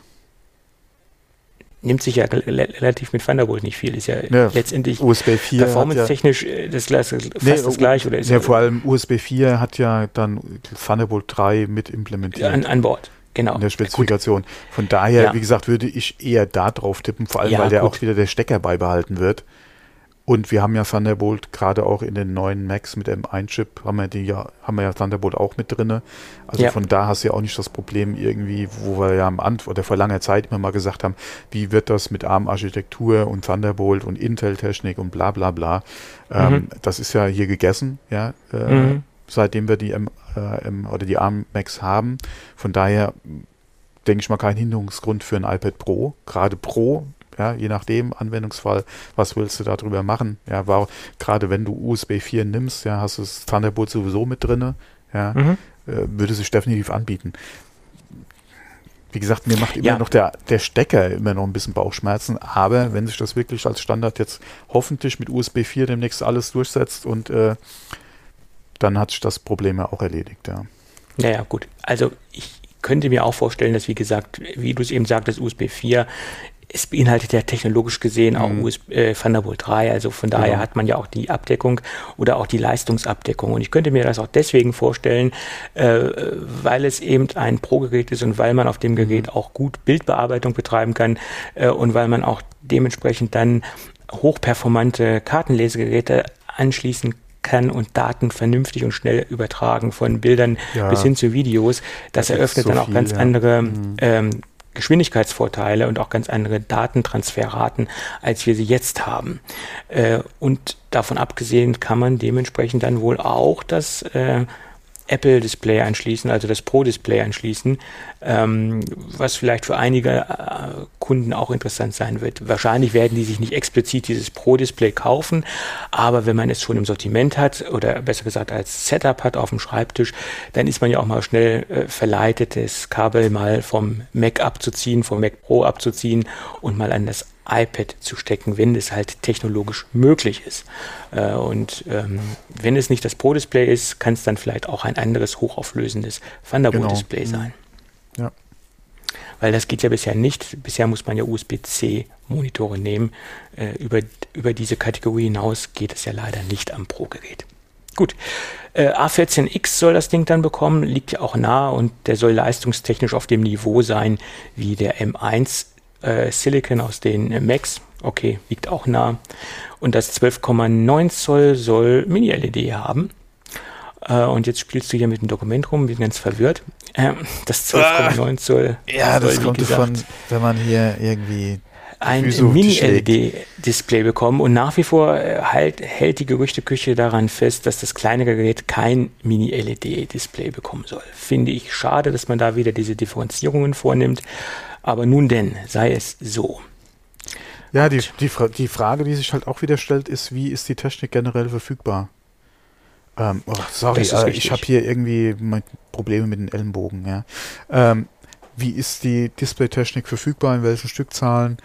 Nimmt sich ja relativ mit Thunderbolt nicht viel, ist ja, ja letztendlich USB 4 performance-technisch ja, äh, das, fast nee, das gleiche. Oder ist ja, vor allem USB 4 hat ja dann Thunderbolt 3 mit implementiert. An, an Bord. Genau. In der Spezifikation. Von daher, ja. wie gesagt, würde ich eher da drauf tippen, vor allem, ja, weil der gut. auch wieder der Stecker beibehalten wird. Und wir haben ja Thunderbolt gerade auch in den neuen Macs mit M1-Chip, haben wir die ja, haben wir ja Thunderbolt auch mit drin. Also ja. von da hast du ja auch nicht das Problem irgendwie, wo wir ja am Anfang oder vor langer Zeit immer mal gesagt haben, wie wird das mit ARM-Architektur und Thunderbolt und Intel-Technik und bla bla bla. Ähm, mhm. Ähm, das ist ja hier gegessen, ja. Äh, mhm. Seitdem wir die M, äh, M oder die ARM Macs haben. Von daher denke ich mal, kein Hinderungsgrund für ein iPad Pro. Gerade Pro, ja, je nachdem, Anwendungsfall, was willst du darüber machen? Ja, war, gerade wenn du USB 4 nimmst, ja, hast du das Thunderbolt sowieso mit drin, ja, mhm. äh, würde sich definitiv anbieten. Wie gesagt, mir macht immer ja. noch der, der Stecker immer noch ein bisschen Bauchschmerzen, aber wenn sich das wirklich als Standard jetzt hoffentlich mit USB 4 demnächst alles durchsetzt und äh, dann hat sich das Problem ja auch erledigt, ja. Naja, gut. Also ich könnte mir auch vorstellen, dass, wie gesagt, wie du es eben sagtest, USB 4 es beinhaltet ja technologisch gesehen auch mhm. USB, äh, Thunderbolt 3, also von daher genau. hat man ja auch die Abdeckung oder auch die Leistungsabdeckung. Und ich könnte mir das auch deswegen vorstellen, äh, weil es eben ein Pro-Gerät ist und weil man auf dem mhm. Gerät auch gut Bildbearbeitung betreiben kann äh, und weil man auch dementsprechend dann hochperformante Kartenlesegeräte anschließen kann kann und Daten vernünftig und schnell übertragen von Bildern ja, bis hin zu Videos. Das, das eröffnet so dann auch viel, ganz ja. andere mhm. ähm, Geschwindigkeitsvorteile und auch ganz andere Datentransferraten, als wir sie jetzt haben. Äh, und davon abgesehen kann man dementsprechend dann wohl auch das äh, Apple Display anschließen, also das Pro Display anschließen, ähm, was vielleicht für einige äh, Kunden auch interessant sein wird. Wahrscheinlich werden die sich nicht explizit dieses Pro Display kaufen, aber wenn man es schon im Sortiment hat oder besser gesagt als Setup hat auf dem Schreibtisch, dann ist man ja auch mal schnell äh, verleitet, das Kabel mal vom Mac abzuziehen, vom Mac Pro abzuziehen und mal an das iPad zu stecken, wenn es halt technologisch möglich ist. Äh, und ähm, wenn es nicht das Pro-Display ist, kann es dann vielleicht auch ein anderes hochauflösendes Thunderbolt-Display genau. sein. Ja. Weil das geht ja bisher nicht. Bisher muss man ja USB-C-Monitore nehmen. Äh, über, über diese Kategorie hinaus geht es ja leider nicht am Pro-Gerät. Gut. Äh, A14X soll das Ding dann bekommen, liegt ja auch nah und der soll leistungstechnisch auf dem Niveau sein wie der M1 äh, Silicon aus den Macs. Okay, liegt auch nah. Und das 12,9 Zoll soll Mini-LED haben. Äh, und jetzt spielst du hier mit dem Dokument rum, bin ganz verwirrt. Äh, das 12,9 ah, Zoll. Ja, das kommt davon, wenn man hier irgendwie ein Mini-LED-Display bekommen und nach wie vor äh, halt, hält die Gerüchteküche daran fest, dass das kleinere Gerät kein Mini-LED-Display bekommen soll. Finde ich schade, dass man da wieder diese Differenzierungen vornimmt. Aber nun denn, sei es so. Ja, die, die, die Frage, die sich halt auch wieder stellt, ist, wie ist die Technik generell verfügbar? Ähm, oh, sorry, äh, ich habe hier irgendwie Probleme mit den Ellenbogen. Ja. Ähm, wie ist die Displaytechnik verfügbar, in welchen Stückzahlen?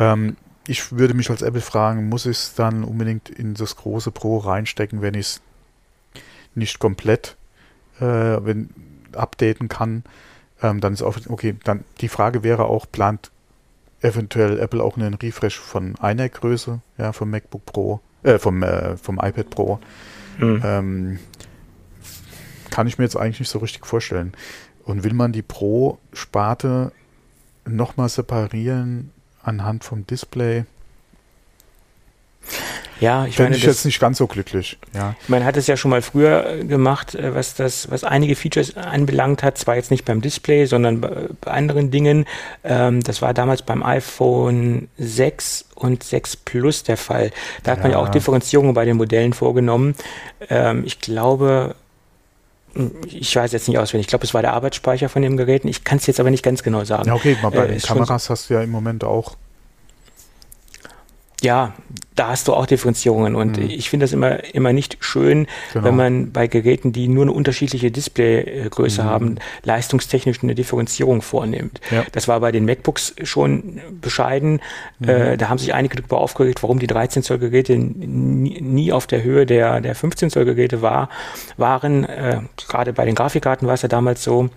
Ähm, ich würde mich als Apple fragen, muss ich es dann unbedingt in das große Pro reinstecken, wenn ich es nicht komplett äh, wenn, updaten kann? Ähm, dann ist auch, okay, dann die Frage wäre auch, plant eventuell Apple auch einen Refresh von einer Größe, ja, vom MacBook Pro, äh, vom, äh, vom iPad Pro. Mhm. Ähm, kann ich mir jetzt eigentlich nicht so richtig vorstellen. Und will man die Pro-Sparte nochmal separieren anhand vom Display? Ja, ich Bin meine, ich das, jetzt nicht ganz so glücklich. Ja. Man hat es ja schon mal früher äh, gemacht, äh, was das, was einige Features anbelangt hat, zwar jetzt nicht beim Display, sondern bei, anderen Dingen. Ähm, das war damals beim iPhone 6 und 6 Plus der Fall. Da hat ja. man ja auch Differenzierungen bei den Modellen vorgenommen. Ähm, ich glaube, hm, ich weiß jetzt nicht auswendig. Ich glaube, es war der Arbeitsspeicher von dem Gerät. Ich kann es jetzt aber nicht ganz genau sagen. Ja, okay, mal bei äh, den Kameras hast du ja im Moment auch ja, da hast du auch Differenzierungen und mhm. ich finde das immer, immer nicht schön, genau. wenn man bei Geräten, die nur eine unterschiedliche Displaygröße mhm. haben, leistungstechnisch eine Differenzierung vornimmt. Ja. Das war bei den MacBooks schon bescheiden. Mhm. Äh, da haben sich einige darüber aufgeregt, warum die 13 Zoll Geräte nie, nie auf der Höhe der, der 15 Zoll Geräte war, waren. Äh, gerade bei den Grafikkarten war es ja damals so.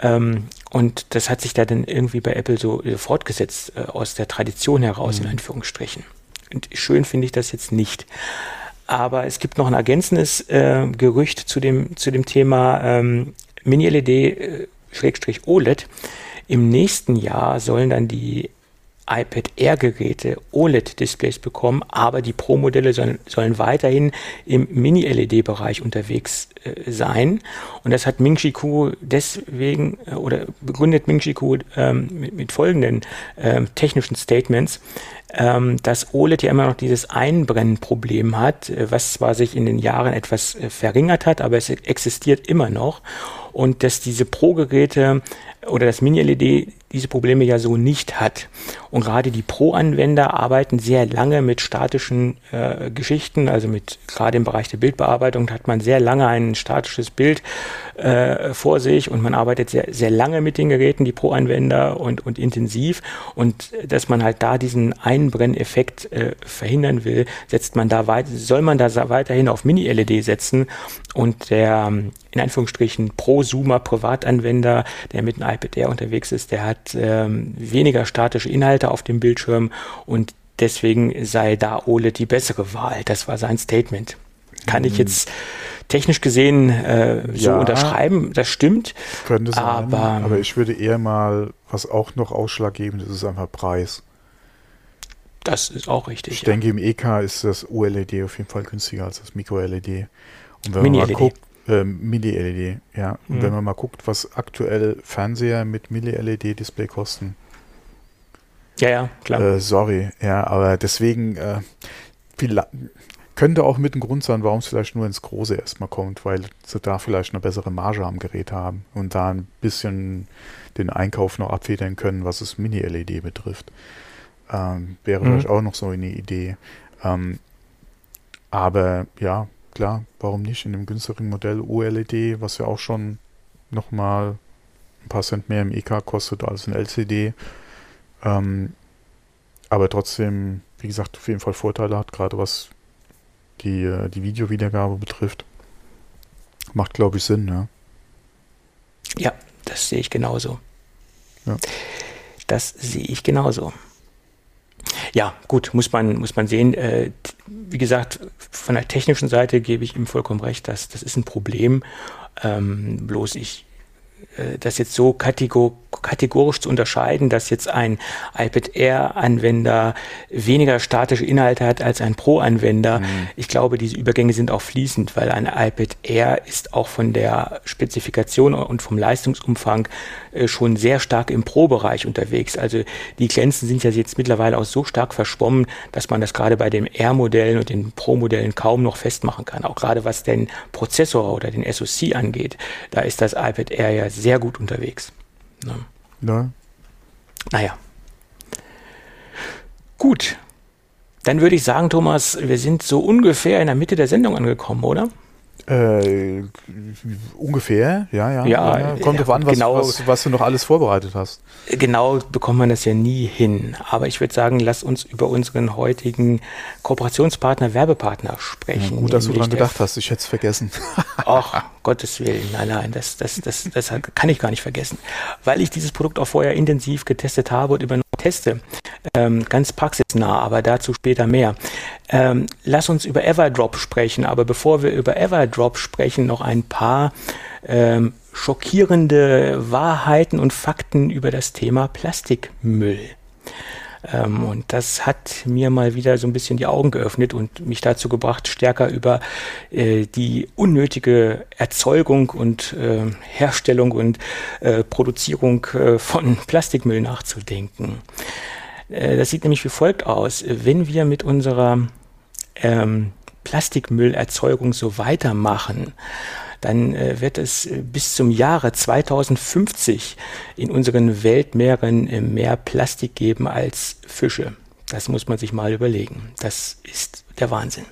Ähm, und das hat sich da dann irgendwie bei Apple so fortgesetzt, äh, aus der Tradition heraus, mhm. in Anführungsstrichen. Und schön finde ich das jetzt nicht. Aber es gibt noch ein ergänzendes äh, Gerücht zu dem, zu dem Thema ähm, Mini-LED äh, OLED. Im nächsten Jahr sollen dann die iPad Air-Geräte OLED-Displays bekommen, aber die Pro-Modelle sollen, sollen weiterhin im Mini-LED-Bereich unterwegs äh, sein. Und das hat Ming-Chi Kuo deswegen äh, oder begründet Ming-Chi Kuo ähm, mit, mit, folgenden ähm, technischen Statements, ähm, dass OLED ja immer noch dieses Einbrennenproblem hat, äh, was zwar sich in den Jahren etwas äh, verringert hat, aber es existiert immer noch und dass diese Pro-Geräte oder das Mini-LED diese Probleme ja so nicht hat. Und gerade die Pro-Anwender arbeiten sehr lange mit statischen äh, Geschichten, also mit gerade im Bereich der Bildbearbeitung hat man sehr lange ein statisches Bild äh, vor sich und man arbeitet sehr, sehr lange mit den Geräten, die Pro-Anwender und, und intensiv. Und dass man halt da diesen Einbrenneffekt äh, verhindern will, setzt man da weit, soll man da weiterhin auf Mini-LED setzen und der in Anführungsstrichen Prosumer Privatanwender, der mit einem iPad Air unterwegs ist, der hat ähm, weniger statische Inhalte auf dem Bildschirm und deswegen sei da OLED die bessere Wahl. Das war sein Statement. Kann ich mhm. jetzt technisch gesehen äh, so ja, unterschreiben, das stimmt. Könnte sein, aber, aber ich würde eher mal, was auch noch ausschlaggebend ist, ist einfach Preis. Das ist auch richtig. Ich ja. denke, im EK ist das OLED auf jeden Fall günstiger als das Micro-LED. Und wenn man mal -LED. guckt, äh, Mini-LED, ja. Und mhm. wenn man mal guckt, was aktuell Fernseher mit Mini-LED-Display kosten. Ja, ja, klar. Äh, sorry, ja, aber deswegen äh, viel, könnte auch mit ein Grund sein, warum es vielleicht nur ins Große erstmal kommt, weil sie da vielleicht eine bessere Marge am Gerät haben und da ein bisschen den Einkauf noch abfedern können, was das Mini-LED betrifft. Ähm, wäre mhm. vielleicht auch noch so eine Idee. Ähm, aber ja, klar, warum nicht in dem günstigeren Modell OLED, was ja auch schon nochmal ein paar Cent mehr im EK kostet als ein LCD. Ähm, aber trotzdem, wie gesagt, auf jeden Fall Vorteile hat, gerade was die, äh, die Videowiedergabe betrifft. Macht, glaube ich, Sinn, ja. Ja, das sehe ich genauso. Ja. Das sehe ich genauso. Ja, gut, muss man, muss man sehen. Äh, wie gesagt, von der technischen Seite gebe ich ihm vollkommen recht, dass das ist ein Problem. Ähm, bloß ich das jetzt so kategor kategorisch zu unterscheiden, dass jetzt ein iPad Air-Anwender weniger statische Inhalte hat als ein Pro-Anwender. Mhm. Ich glaube, diese Übergänge sind auch fließend, weil ein iPad Air ist auch von der Spezifikation und vom Leistungsumfang äh, schon sehr stark im Pro-Bereich unterwegs. Also die Grenzen sind ja jetzt mittlerweile auch so stark verschwommen, dass man das gerade bei den Air-Modellen und den Pro-Modellen kaum noch festmachen kann. Auch gerade was den Prozessor oder den SoC angeht, da ist das iPad Air ja sehr gut unterwegs. Ne? Ja. Naja. Gut. Dann würde ich sagen, Thomas, wir sind so ungefähr in der Mitte der Sendung angekommen, oder? Äh, ungefähr, ja, ja. ja, ja. Kommt ja, drauf an, was, genau, was, was, du noch alles vorbereitet hast. Genau bekommt man das ja nie hin. Aber ich würde sagen, lass uns über unseren heutigen Kooperationspartner, Werbepartner sprechen. Ja, gut, dass du daran gedacht hast, ich hätte es vergessen. Ach, Gottes Willen, nein, nein, das, das, das, das kann ich gar nicht vergessen. Weil ich dieses Produkt auch vorher intensiv getestet habe und immer teste. Ähm, ganz praxisnah, aber dazu später mehr. Ähm, lass uns über Everdrop sprechen, aber bevor wir über Everdrop sprechen, noch ein paar ähm, schockierende Wahrheiten und Fakten über das Thema Plastikmüll. Ähm, und das hat mir mal wieder so ein bisschen die Augen geöffnet und mich dazu gebracht, stärker über äh, die unnötige Erzeugung und äh, Herstellung und äh, Produzierung äh, von Plastikmüll nachzudenken. Äh, das sieht nämlich wie folgt aus. Wenn wir mit unserer ähm, Plastikmüllerzeugung so weitermachen, dann äh, wird es äh, bis zum Jahre 2050 in unseren Weltmeeren äh, mehr Plastik geben als Fische. Das muss man sich mal überlegen. Das ist der Wahnsinn.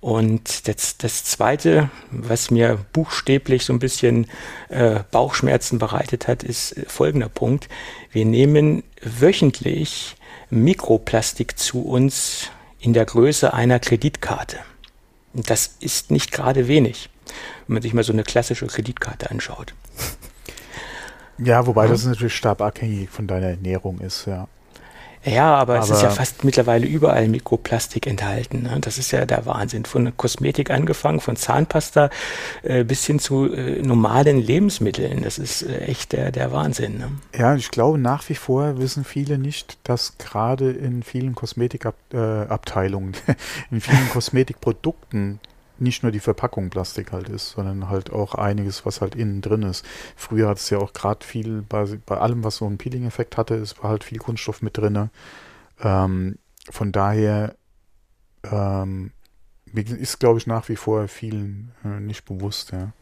Und das, das Zweite, was mir buchstäblich so ein bisschen äh, Bauchschmerzen bereitet hat, ist folgender Punkt. Wir nehmen wöchentlich Mikroplastik zu uns in der Größe einer Kreditkarte. Das ist nicht gerade wenig, wenn man sich mal so eine klassische Kreditkarte anschaut. Ja, wobei ja. das natürlich stark abhängig von deiner Ernährung ist, ja. Ja, aber, aber, es ist ja fast mittlerweile überall Mikroplastik enthalten. Ne? Das ist ja der Wahnsinn. Von Kosmetik angefangen, von Zahnpasta äh, bis hin zu äh, normalen Lebensmitteln. Das ist äh, echt der, der Wahnsinn. Ne? Ja, ich glaube, nach wie vor wissen viele nicht, dass gerade in vielen Kosmetikabteilungen, äh, in vielen Kosmetikprodukten nicht nur die Verpackung Plastik halt ist, sondern halt auch einiges, was halt innen drin ist. Früher hat es ja auch gerade viel, bei, bei allem, was so einen Peeling-Effekt hatte, es war halt viel Kunststoff mit drin. Ähm, von daher ähm, ist, glaube ich, nach wie vor vielen äh, nicht bewusst, ja.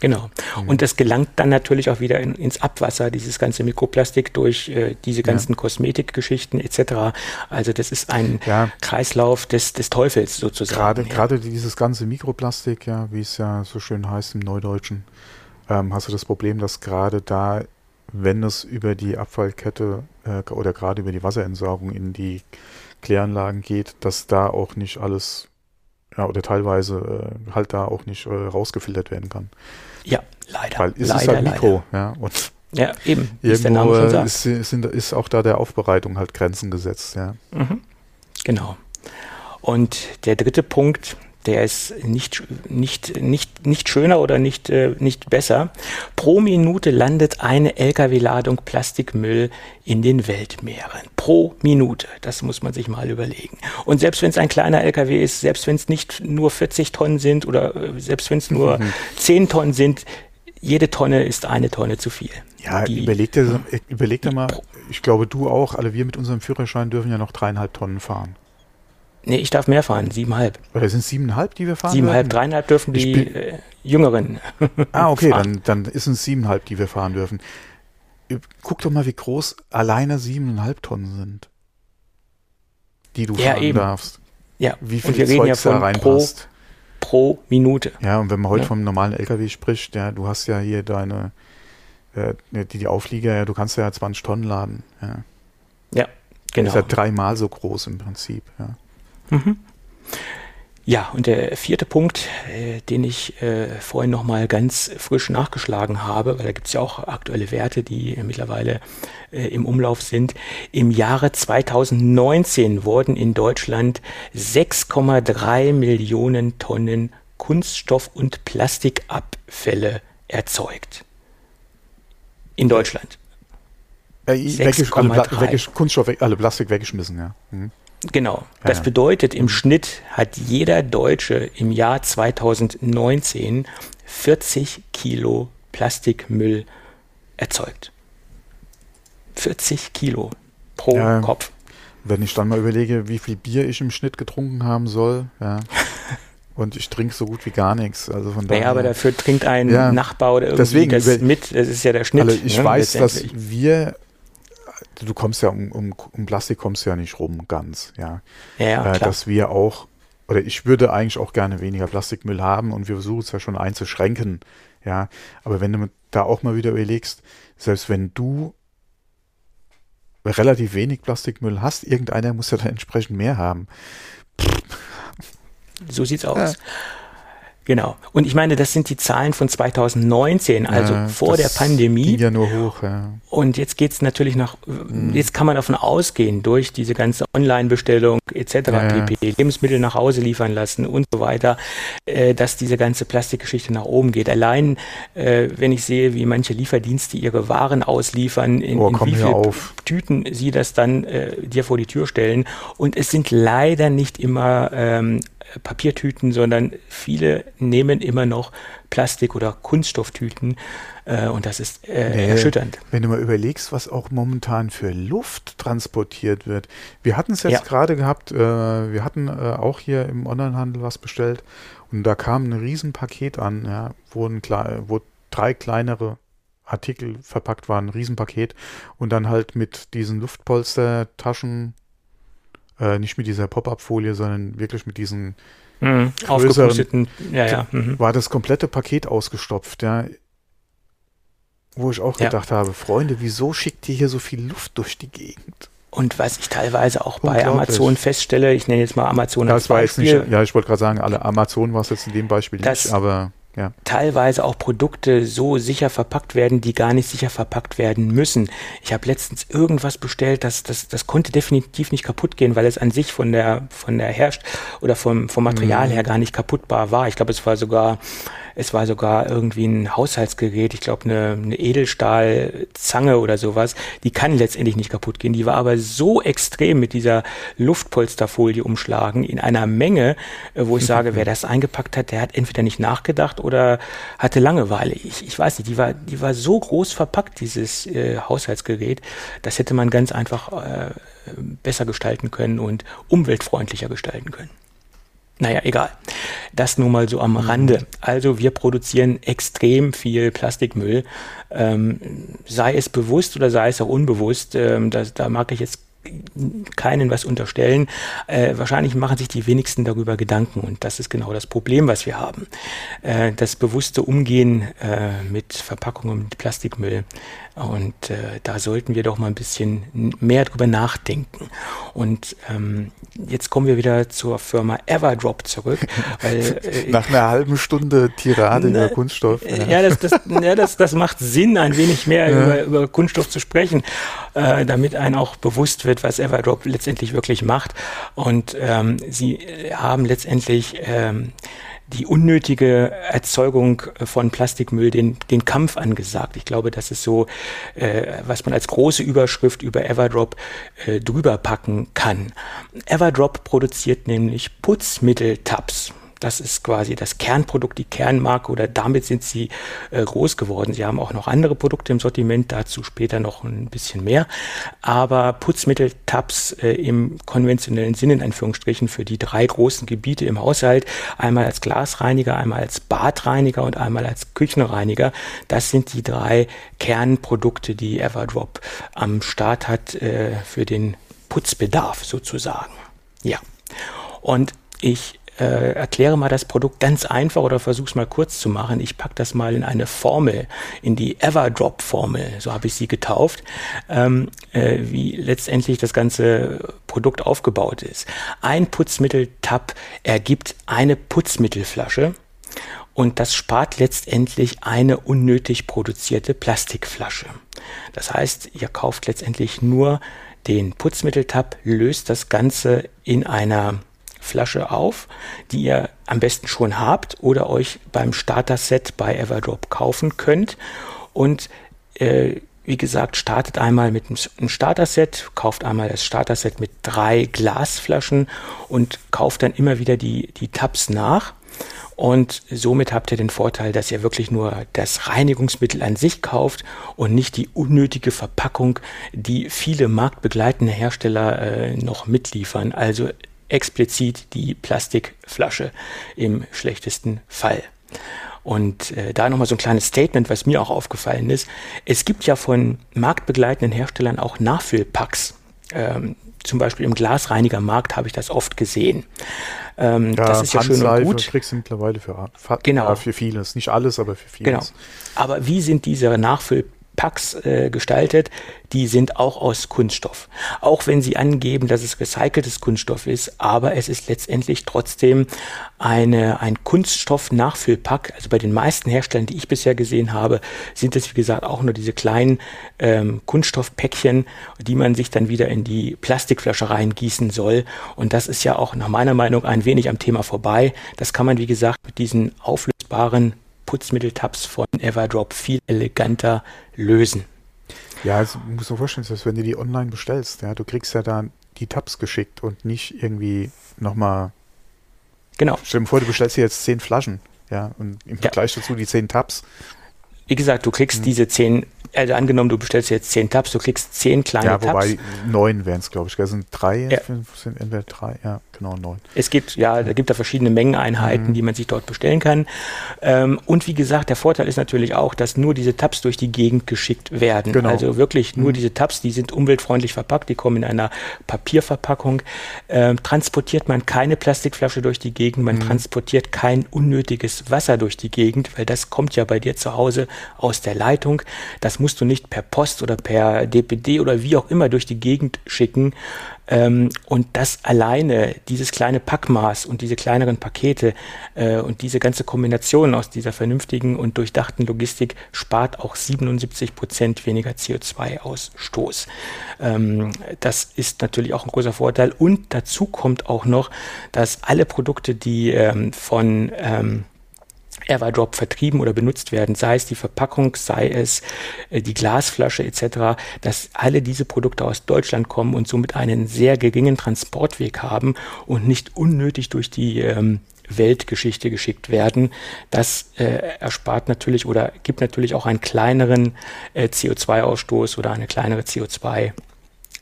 Genau. Mhm. Und das gelangt dann natürlich auch wieder in, ins Abwasser, dieses ganze Mikroplastik durch äh, diese ganzen ja. Kosmetikgeschichten etc. Also das ist ein ja. Kreislauf des, des Teufels sozusagen. Gerade, ja. gerade dieses ganze Mikroplastik, ja, wie es ja so schön heißt im Neudeutschen, ähm, hast du das Problem, dass gerade da, wenn es über die Abfallkette äh, oder gerade über die Wasserentsorgung in die Kläranlagen geht, dass da auch nicht alles ja, oder teilweise äh, halt da auch nicht äh, rausgefiltert werden kann. Ja, leider. Weil es leider, ist halt Mikro, ja. Und ja, eben, wie es der Name schon sagt. Ist, sind, ist auch da der Aufbereitung halt Grenzen gesetzt, ja. Mhm. Genau. Und der dritte Punkt, der ist nicht, nicht, nicht, nicht schöner oder nicht, äh, nicht besser. Pro Minute landet eine Lkw-Ladung Plastikmüll in den Weltmeeren. Pro Minute. Das muss man sich mal überlegen. Und selbst wenn es ein kleiner Lkw ist, selbst wenn es nicht nur 40 Tonnen sind oder äh, selbst wenn es nur mhm. 10 Tonnen sind, jede Tonne ist eine Tonne zu viel. Ja, Die, überleg dir, überleg dir mal, ich glaube du auch, alle wir mit unserem Führerschein dürfen ja noch dreieinhalb Tonnen fahren. Nee, ich darf mehr fahren, siebenhalb. Oder sind es siebenhalb, die wir fahren Siebenhalb, dreieinhalb dürfen die äh, Jüngeren. Ah, okay, dann, dann ist es siebenhalb, die wir fahren dürfen. Guck doch mal, wie groß alleine siebeneinhalb Tonnen sind. Die du ja, fahren eben. darfst. Ja, wie viel wir Zeugs ja da reinpasst. Pro, pro, Minute. Ja, und wenn man heute ja. vom normalen LKW spricht, ja, du hast ja hier deine, äh, die, die Auflieger, ja, du kannst ja 20 Tonnen laden. Ja, ja genau. Das ist ja dreimal so groß im Prinzip, ja. Mhm. Ja, und der vierte Punkt, äh, den ich äh, vorhin nochmal ganz frisch nachgeschlagen habe, weil da gibt es ja auch aktuelle Werte, die äh, mittlerweile äh, im Umlauf sind. Im Jahre 2019 wurden in Deutschland 6,3 Millionen Tonnen Kunststoff- und Plastikabfälle erzeugt. In Deutschland. Äh, weggesch alle, weggesch Kunststoff, alle Plastik weggeschmissen, ja. Mhm. Genau. Das bedeutet, im Schnitt hat jeder Deutsche im Jahr 2019 40 Kilo Plastikmüll erzeugt. 40 Kilo pro ja, Kopf. Wenn ich dann mal überlege, wie viel Bier ich im Schnitt getrunken haben soll, ja. Und ich trinke so gut wie gar nichts. Also von daher, naja, aber dafür trinkt ein ja, Nachbar oder irgendwie deswegen, das mit. Das ist ja der Schnitt. Also ich ne, weiß, dass wir du kommst ja um, um, um Plastik kommst ja nicht rum ganz, ja. ja äh, dass wir auch, oder ich würde eigentlich auch gerne weniger Plastikmüll haben und wir versuchen es ja schon einzuschränken, ja. Aber wenn du da auch mal wieder überlegst, selbst wenn du relativ wenig Plastikmüll hast, irgendeiner muss ja dann entsprechend mehr haben. So sieht's aus. Ja. Genau. Und ich meine, das sind die Zahlen von 2019, also ja, vor der Pandemie. Ging ja nur hoch, ja. Und jetzt geht's natürlich nach, mhm. jetzt kann man davon ausgehen, durch diese ganze Online-Bestellung etc., ja, pp, Lebensmittel nach Hause liefern lassen und so weiter, äh, dass diese ganze Plastikgeschichte nach oben geht. Allein, äh, wenn ich sehe, wie manche Lieferdienste ihre Waren ausliefern, in, oh, in wie viele Tüten sie das dann äh, dir vor die Tür stellen. Und es sind leider nicht immer ähm, Papiertüten, sondern viele nehmen immer noch Plastik- oder Kunststofftüten äh, und das ist äh, nee, erschütternd. Wenn du mal überlegst, was auch momentan für Luft transportiert wird. Wir hatten es jetzt ja. gerade gehabt, äh, wir hatten äh, auch hier im Onlinehandel was bestellt und da kam ein Riesenpaket an, ja, wo, ein, wo drei kleinere Artikel verpackt waren, ein Riesenpaket und dann halt mit diesen Luftpolstertaschen äh, nicht mit dieser Pop-Up-Folie, sondern wirklich mit diesen mhm, aufgepusteten, ja, ja. Mhm. war das komplette Paket ausgestopft, ja. Wo ich auch ja. gedacht habe, Freunde, wieso schickt ihr hier so viel Luft durch die Gegend? Und was ich teilweise auch bei Amazon feststelle, ich nenne jetzt mal Amazon ja, als Beispiel. Nicht, ja, ich wollte gerade sagen, alle Amazon war es jetzt in dem Beispiel nicht, aber ja. teilweise auch Produkte so sicher verpackt werden, die gar nicht sicher verpackt werden müssen. Ich habe letztens irgendwas bestellt, das, das, das konnte definitiv nicht kaputt gehen, weil es an sich von der, von der Herrscht oder vom, vom Material mhm. her gar nicht kaputtbar war. Ich glaube, es war sogar es war sogar irgendwie ein Haushaltsgerät, ich glaube eine, eine Edelstahlzange oder sowas. Die kann letztendlich nicht kaputt gehen. Die war aber so extrem mit dieser Luftpolsterfolie umschlagen in einer Menge, äh, wo ich sage, wer das eingepackt hat, der hat entweder nicht nachgedacht oder hatte Langeweile. Ich, ich weiß nicht, die war, die war so groß verpackt, dieses äh, Haushaltsgerät. Das hätte man ganz einfach äh, besser gestalten können und umweltfreundlicher gestalten können. Naja, egal. Das nur mal so am Rande. Also wir produzieren extrem viel Plastikmüll, ähm, sei es bewusst oder sei es auch unbewusst. Ähm, das, da mag ich jetzt keinen was unterstellen. Äh, wahrscheinlich machen sich die wenigsten darüber Gedanken und das ist genau das Problem, was wir haben. Äh, das bewusste Umgehen äh, mit Verpackungen, mit Plastikmüll. Und äh, da sollten wir doch mal ein bisschen mehr drüber nachdenken. Und ähm, jetzt kommen wir wieder zur Firma Everdrop zurück. Weil, äh, Nach einer halben Stunde Tirade na, über Kunststoff. Ja, ja das, das, ja das, das macht Sinn, ein wenig mehr ja. über, über Kunststoff zu sprechen, äh, damit einem auch bewusst wird, was Everdrop letztendlich wirklich macht. Und ähm, sie haben letztendlich ähm, die unnötige Erzeugung von Plastikmüll den, den Kampf angesagt. Ich glaube, das ist so, äh, was man als große Überschrift über Everdrop äh, drüber packen kann. Everdrop produziert nämlich Putzmitteltabs. Das ist quasi das Kernprodukt, die Kernmarke oder damit sind sie äh, groß geworden. Sie haben auch noch andere Produkte im Sortiment, dazu später noch ein bisschen mehr. Aber Putzmittel-Tabs äh, im konventionellen Sinne, in Anführungsstrichen, für die drei großen Gebiete im Haushalt, einmal als Glasreiniger, einmal als Badreiniger und einmal als Küchenreiniger, das sind die drei Kernprodukte, die Everdrop am Start hat äh, für den Putzbedarf sozusagen. Ja. Und ich äh, erkläre mal das Produkt ganz einfach oder versuche es mal kurz zu machen. Ich packe das mal in eine Formel, in die Everdrop-Formel, so habe ich sie getauft, ähm, äh, wie letztendlich das ganze Produkt aufgebaut ist. Ein Putzmittel-Tab ergibt eine Putzmittelflasche. Und das spart letztendlich eine unnötig produzierte Plastikflasche. Das heißt, ihr kauft letztendlich nur den Putzmitteltab, löst das Ganze in einer Flasche auf, die ihr am besten schon habt oder euch beim Starter-Set bei Everdrop kaufen könnt. Und äh, wie gesagt, startet einmal mit einem Starter-Set, kauft einmal das Starter-Set mit drei Glasflaschen und kauft dann immer wieder die, die Tabs nach. Und somit habt ihr den Vorteil, dass ihr wirklich nur das Reinigungsmittel an sich kauft und nicht die unnötige Verpackung, die viele marktbegleitende Hersteller äh, noch mitliefern. Also explizit die Plastikflasche im schlechtesten Fall. Und äh, da nochmal so ein kleines Statement, was mir auch aufgefallen ist. Es gibt ja von marktbegleitenden Herstellern auch Nachfüllpacks. Ähm, zum Beispiel im Glasreinigermarkt habe ich das oft gesehen. Ähm, ja, das ist ja schön und gut. kriegst du mittlerweile für, genau. für vieles. Nicht alles, aber für vieles. Genau. Aber wie sind diese Nachfüllpacks Packs äh, gestaltet, die sind auch aus Kunststoff. Auch wenn sie angeben, dass es recyceltes Kunststoff ist, aber es ist letztendlich trotzdem eine, ein Kunststoff-Nachfüllpack. Also bei den meisten Herstellern, die ich bisher gesehen habe, sind es wie gesagt auch nur diese kleinen ähm, Kunststoffpäckchen, die man sich dann wieder in die Plastikflasche reingießen soll. Und das ist ja auch nach meiner Meinung ein wenig am Thema vorbei. Das kann man wie gesagt mit diesen auflösbaren Putzmitteltabs von Everdrop viel eleganter lösen. Ja, also muss man vorstellen, dass wenn du die online bestellst, ja, du kriegst ja da die Tabs geschickt und nicht irgendwie nochmal. Genau. Stell dir vor, du bestellst hier jetzt zehn Flaschen, ja, und im Vergleich ja. dazu die zehn Tabs. Wie gesagt, du kriegst hm. diese zehn also angenommen, du bestellst jetzt zehn Tabs, du kriegst zehn kleine Tabs. Ja, wobei Tabs. neun wären es, glaube ich. Das sind drei, ja. sind entweder drei, ja, genau, neun. Es gibt, ja, da gibt da verschiedene Mengeneinheiten, mhm. die man sich dort bestellen kann. Ähm, und wie gesagt, der Vorteil ist natürlich auch, dass nur diese Tabs durch die Gegend geschickt werden. Genau. Also wirklich nur mhm. diese Tabs, die sind umweltfreundlich verpackt, die kommen in einer Papierverpackung. Ähm, transportiert man keine Plastikflasche durch die Gegend, man mhm. transportiert kein unnötiges Wasser durch die Gegend, weil das kommt ja bei dir zu Hause aus der Leitung. Das muss musst du nicht per Post oder per DPD oder wie auch immer durch die Gegend schicken. Ähm, und das alleine, dieses kleine Packmaß und diese kleineren Pakete äh, und diese ganze Kombination aus dieser vernünftigen und durchdachten Logistik spart auch 77 Prozent weniger CO2-Ausstoß. Ähm, das ist natürlich auch ein großer Vorteil. Und dazu kommt auch noch, dass alle Produkte, die ähm, von ähm, Everdrop vertrieben oder benutzt werden, sei es die Verpackung, sei es äh, die Glasflasche etc., dass alle diese Produkte aus Deutschland kommen und somit einen sehr geringen Transportweg haben und nicht unnötig durch die ähm, Weltgeschichte geschickt werden. Das äh, erspart natürlich oder gibt natürlich auch einen kleineren äh, CO2-Ausstoß oder eine kleinere CO2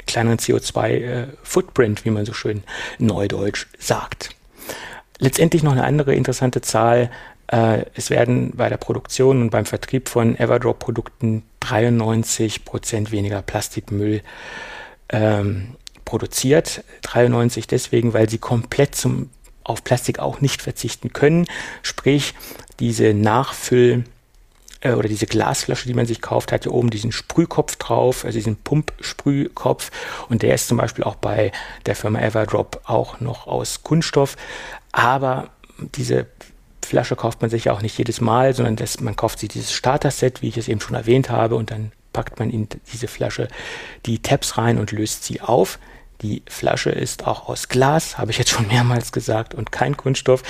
kleineren CO2-Footprint, äh, wie man so schön neudeutsch sagt. letztendlich noch eine andere interessante Zahl. Äh, es werden bei der Produktion und beim Vertrieb von Everdrop-Produkten 93 Prozent weniger Plastikmüll ähm, produziert. 93 deswegen, weil sie komplett zum, auf Plastik auch nicht verzichten können. Sprich, diese Nachfüll- äh, oder diese Glasflasche, die man sich kauft, hat hier oben diesen Sprühkopf drauf, also diesen Pumpsprühkopf. Und der ist zum Beispiel auch bei der Firma Everdrop auch noch aus Kunststoff. Aber diese Flasche kauft man sich ja auch nicht jedes Mal, sondern das, man kauft sich dieses Starter-Set, wie ich es eben schon erwähnt habe, und dann packt man in diese Flasche die Tabs rein und löst sie auf. Die Flasche ist auch aus Glas, habe ich jetzt schon mehrmals gesagt, und kein Kunststoff.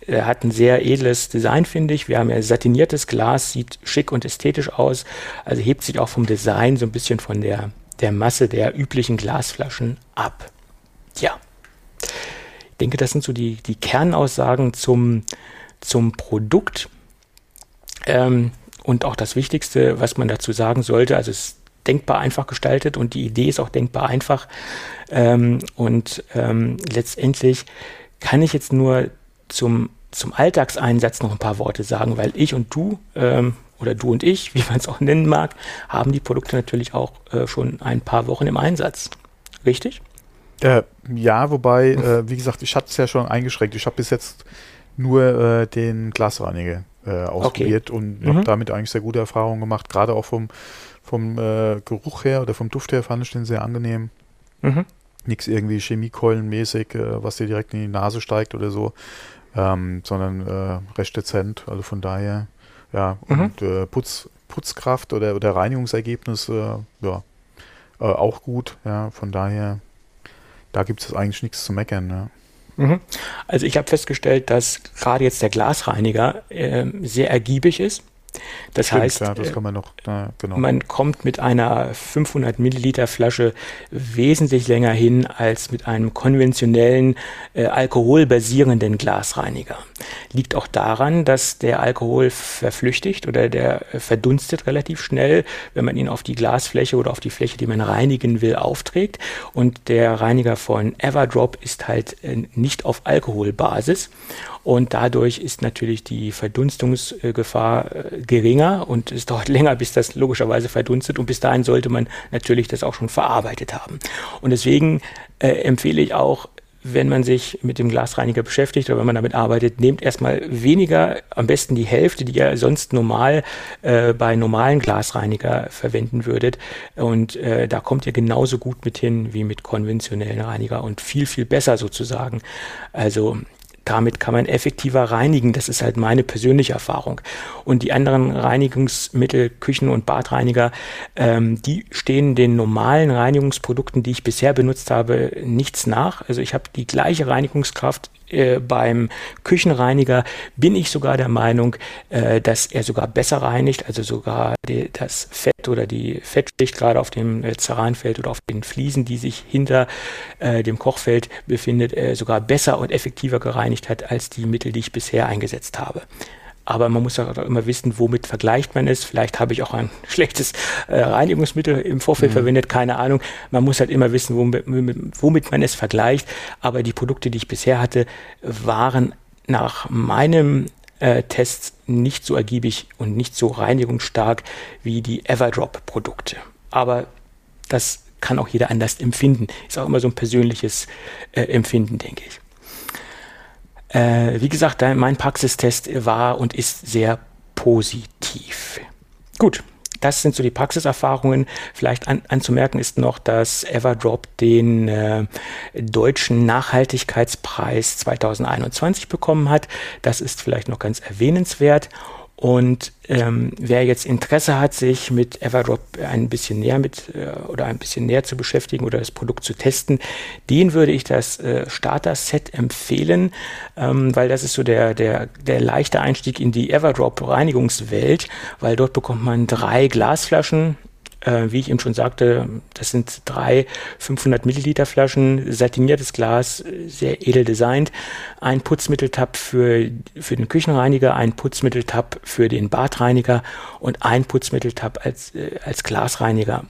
Er hat ein sehr edles Design, finde ich. Wir haben ja satiniertes Glas, sieht schick und ästhetisch aus. Also hebt sich auch vom Design so ein bisschen von der, der Masse der üblichen Glasflaschen ab. Ja. Ich denke, das sind so die, die Kernaussagen zum, zum Produkt. Ähm, und auch das Wichtigste, was man dazu sagen sollte, also es ist denkbar einfach gestaltet und die Idee ist auch denkbar einfach. Ähm, und ähm, letztendlich kann ich jetzt nur zum, zum Alltagseinsatz noch ein paar Worte sagen, weil ich und du ähm, oder du und ich, wie man es auch nennen mag, haben die Produkte natürlich auch äh, schon ein paar Wochen im Einsatz. Richtig? Äh, ja, wobei, äh, wie gesagt, ich hatte es ja schon eingeschränkt. Ich habe bis jetzt nur äh, den Glasreiniger äh, ausprobiert okay. und mhm. habe damit eigentlich sehr gute Erfahrungen gemacht. Gerade auch vom, vom äh, Geruch her oder vom Duft her fand ich den sehr angenehm. Mhm. Nichts irgendwie Chemiekeulenmäßig, äh, was dir direkt in die Nase steigt oder so, ähm, sondern äh, recht dezent. Also von daher, ja, mhm. und äh, Putz, Putzkraft oder, oder Reinigungsergebnis, ja, auch gut. Ja, von daher, da gibt es eigentlich nichts zu meckern. Ja. Mhm. Also ich habe festgestellt, dass gerade jetzt der Glasreiniger äh, sehr ergiebig ist. Das Stimmt, heißt, ja, das äh, man, noch, na, genau. man kommt mit einer 500 Milliliter Flasche wesentlich länger hin als mit einem konventionellen äh, alkoholbasierenden Glasreiniger. Liegt auch daran, dass der Alkohol verflüchtigt oder der verdunstet relativ schnell, wenn man ihn auf die Glasfläche oder auf die Fläche, die man reinigen will, aufträgt. Und der Reiniger von Everdrop ist halt äh, nicht auf Alkoholbasis. Und dadurch ist natürlich die Verdunstungsgefahr äh, geringer und es dauert länger, bis das logischerweise verdunstet. Und bis dahin sollte man natürlich das auch schon verarbeitet haben. Und deswegen äh, empfehle ich auch, wenn man sich mit dem Glasreiniger beschäftigt oder wenn man damit arbeitet, nehmt erstmal weniger, am besten die Hälfte, die ihr sonst normal äh, bei normalen Glasreiniger verwenden würdet. Und äh, da kommt ihr genauso gut mit hin wie mit konventionellen Reiniger und viel, viel besser sozusagen. Also damit kann man effektiver reinigen. Das ist halt meine persönliche Erfahrung. Und die anderen Reinigungsmittel, Küchen- und Badreiniger, ähm, die stehen den normalen Reinigungsprodukten, die ich bisher benutzt habe, nichts nach. Also ich habe die gleiche Reinigungskraft äh, beim Küchenreiniger bin ich sogar der Meinung, äh, dass er sogar besser reinigt, also sogar die, das Fett oder die Fettschicht gerade auf dem äh, Ceranfeld oder auf den Fliesen, die sich hinter äh, dem Kochfeld befindet, äh, sogar besser und effektiver gereinigt hat als die Mittel, die ich bisher eingesetzt habe. Aber man muss auch immer wissen, womit vergleicht man es. Vielleicht habe ich auch ein schlechtes äh, Reinigungsmittel im Vorfeld mhm. verwendet, keine Ahnung. Man muss halt immer wissen, womit, womit man es vergleicht. Aber die Produkte, die ich bisher hatte, waren nach meinem äh, Test nicht so ergiebig und nicht so reinigungsstark wie die Everdrop-Produkte. Aber das kann auch jeder anders empfinden. Ist auch immer so ein persönliches äh, Empfinden, denke ich. Äh, wie gesagt, mein Praxistest war und ist sehr positiv. Gut, das sind so die Praxiserfahrungen. Vielleicht an, anzumerken ist noch, dass Everdrop den äh, deutschen Nachhaltigkeitspreis 2021 bekommen hat. Das ist vielleicht noch ganz erwähnenswert. Und ähm, wer jetzt Interesse hat, sich mit Everdrop ein bisschen näher mit äh, oder ein bisschen näher zu beschäftigen oder das Produkt zu testen, den würde ich das äh, Starter-Set empfehlen, ähm, weil das ist so der, der, der leichte Einstieg in die Everdrop-Reinigungswelt, weil dort bekommt man drei Glasflaschen, äh, wie ich eben schon sagte, das sind drei 500 Milliliter Flaschen, satiniertes Glas, sehr edel designt, ein Putzmitteltab für, für den Küchenreiniger, ein Putzmitteltab für den Badreiniger und ein Putzmitteltab als, äh, als Glasreiniger.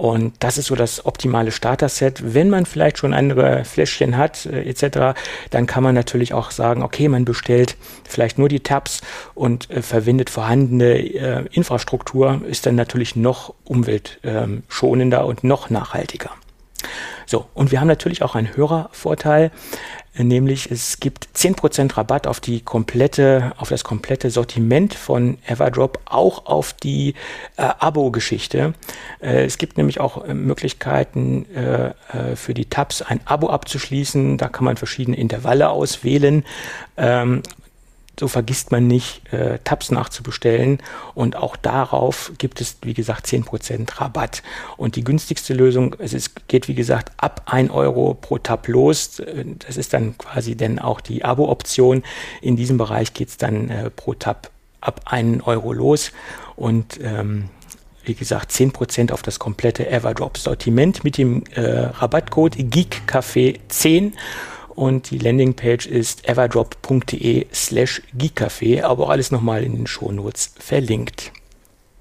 Und das ist so das optimale Starter-Set. Wenn man vielleicht schon andere Fläschchen hat, äh, etc., dann kann man natürlich auch sagen, okay, man bestellt vielleicht nur die Tabs und äh, verwendet vorhandene äh, Infrastruktur, ist dann natürlich noch umweltschonender und noch nachhaltiger. So, und wir haben natürlich auch einen Hörervorteil, nämlich es gibt 10% Rabatt auf die komplette, auf das komplette Sortiment von Everdrop, auch auf die äh, Abo-Geschichte. Äh, es gibt nämlich auch äh, Möglichkeiten äh, äh, für die Tabs ein Abo abzuschließen. Da kann man verschiedene Intervalle auswählen. Ähm, so vergisst man nicht, äh, Tabs nachzubestellen. Und auch darauf gibt es, wie gesagt, 10% Rabatt. Und die günstigste Lösung, es ist, geht, wie gesagt, ab 1 Euro pro Tab los. Das ist dann quasi dann auch die Abo-Option. In diesem Bereich geht es dann äh, pro Tab ab 1 Euro los. Und ähm, wie gesagt, 10% auf das komplette Everdrop-Sortiment mit dem äh, Rabattcode GeekCafé10 und die Landingpage ist everdrop.de slash geekcafé, aber auch alles nochmal in den Shownotes verlinkt.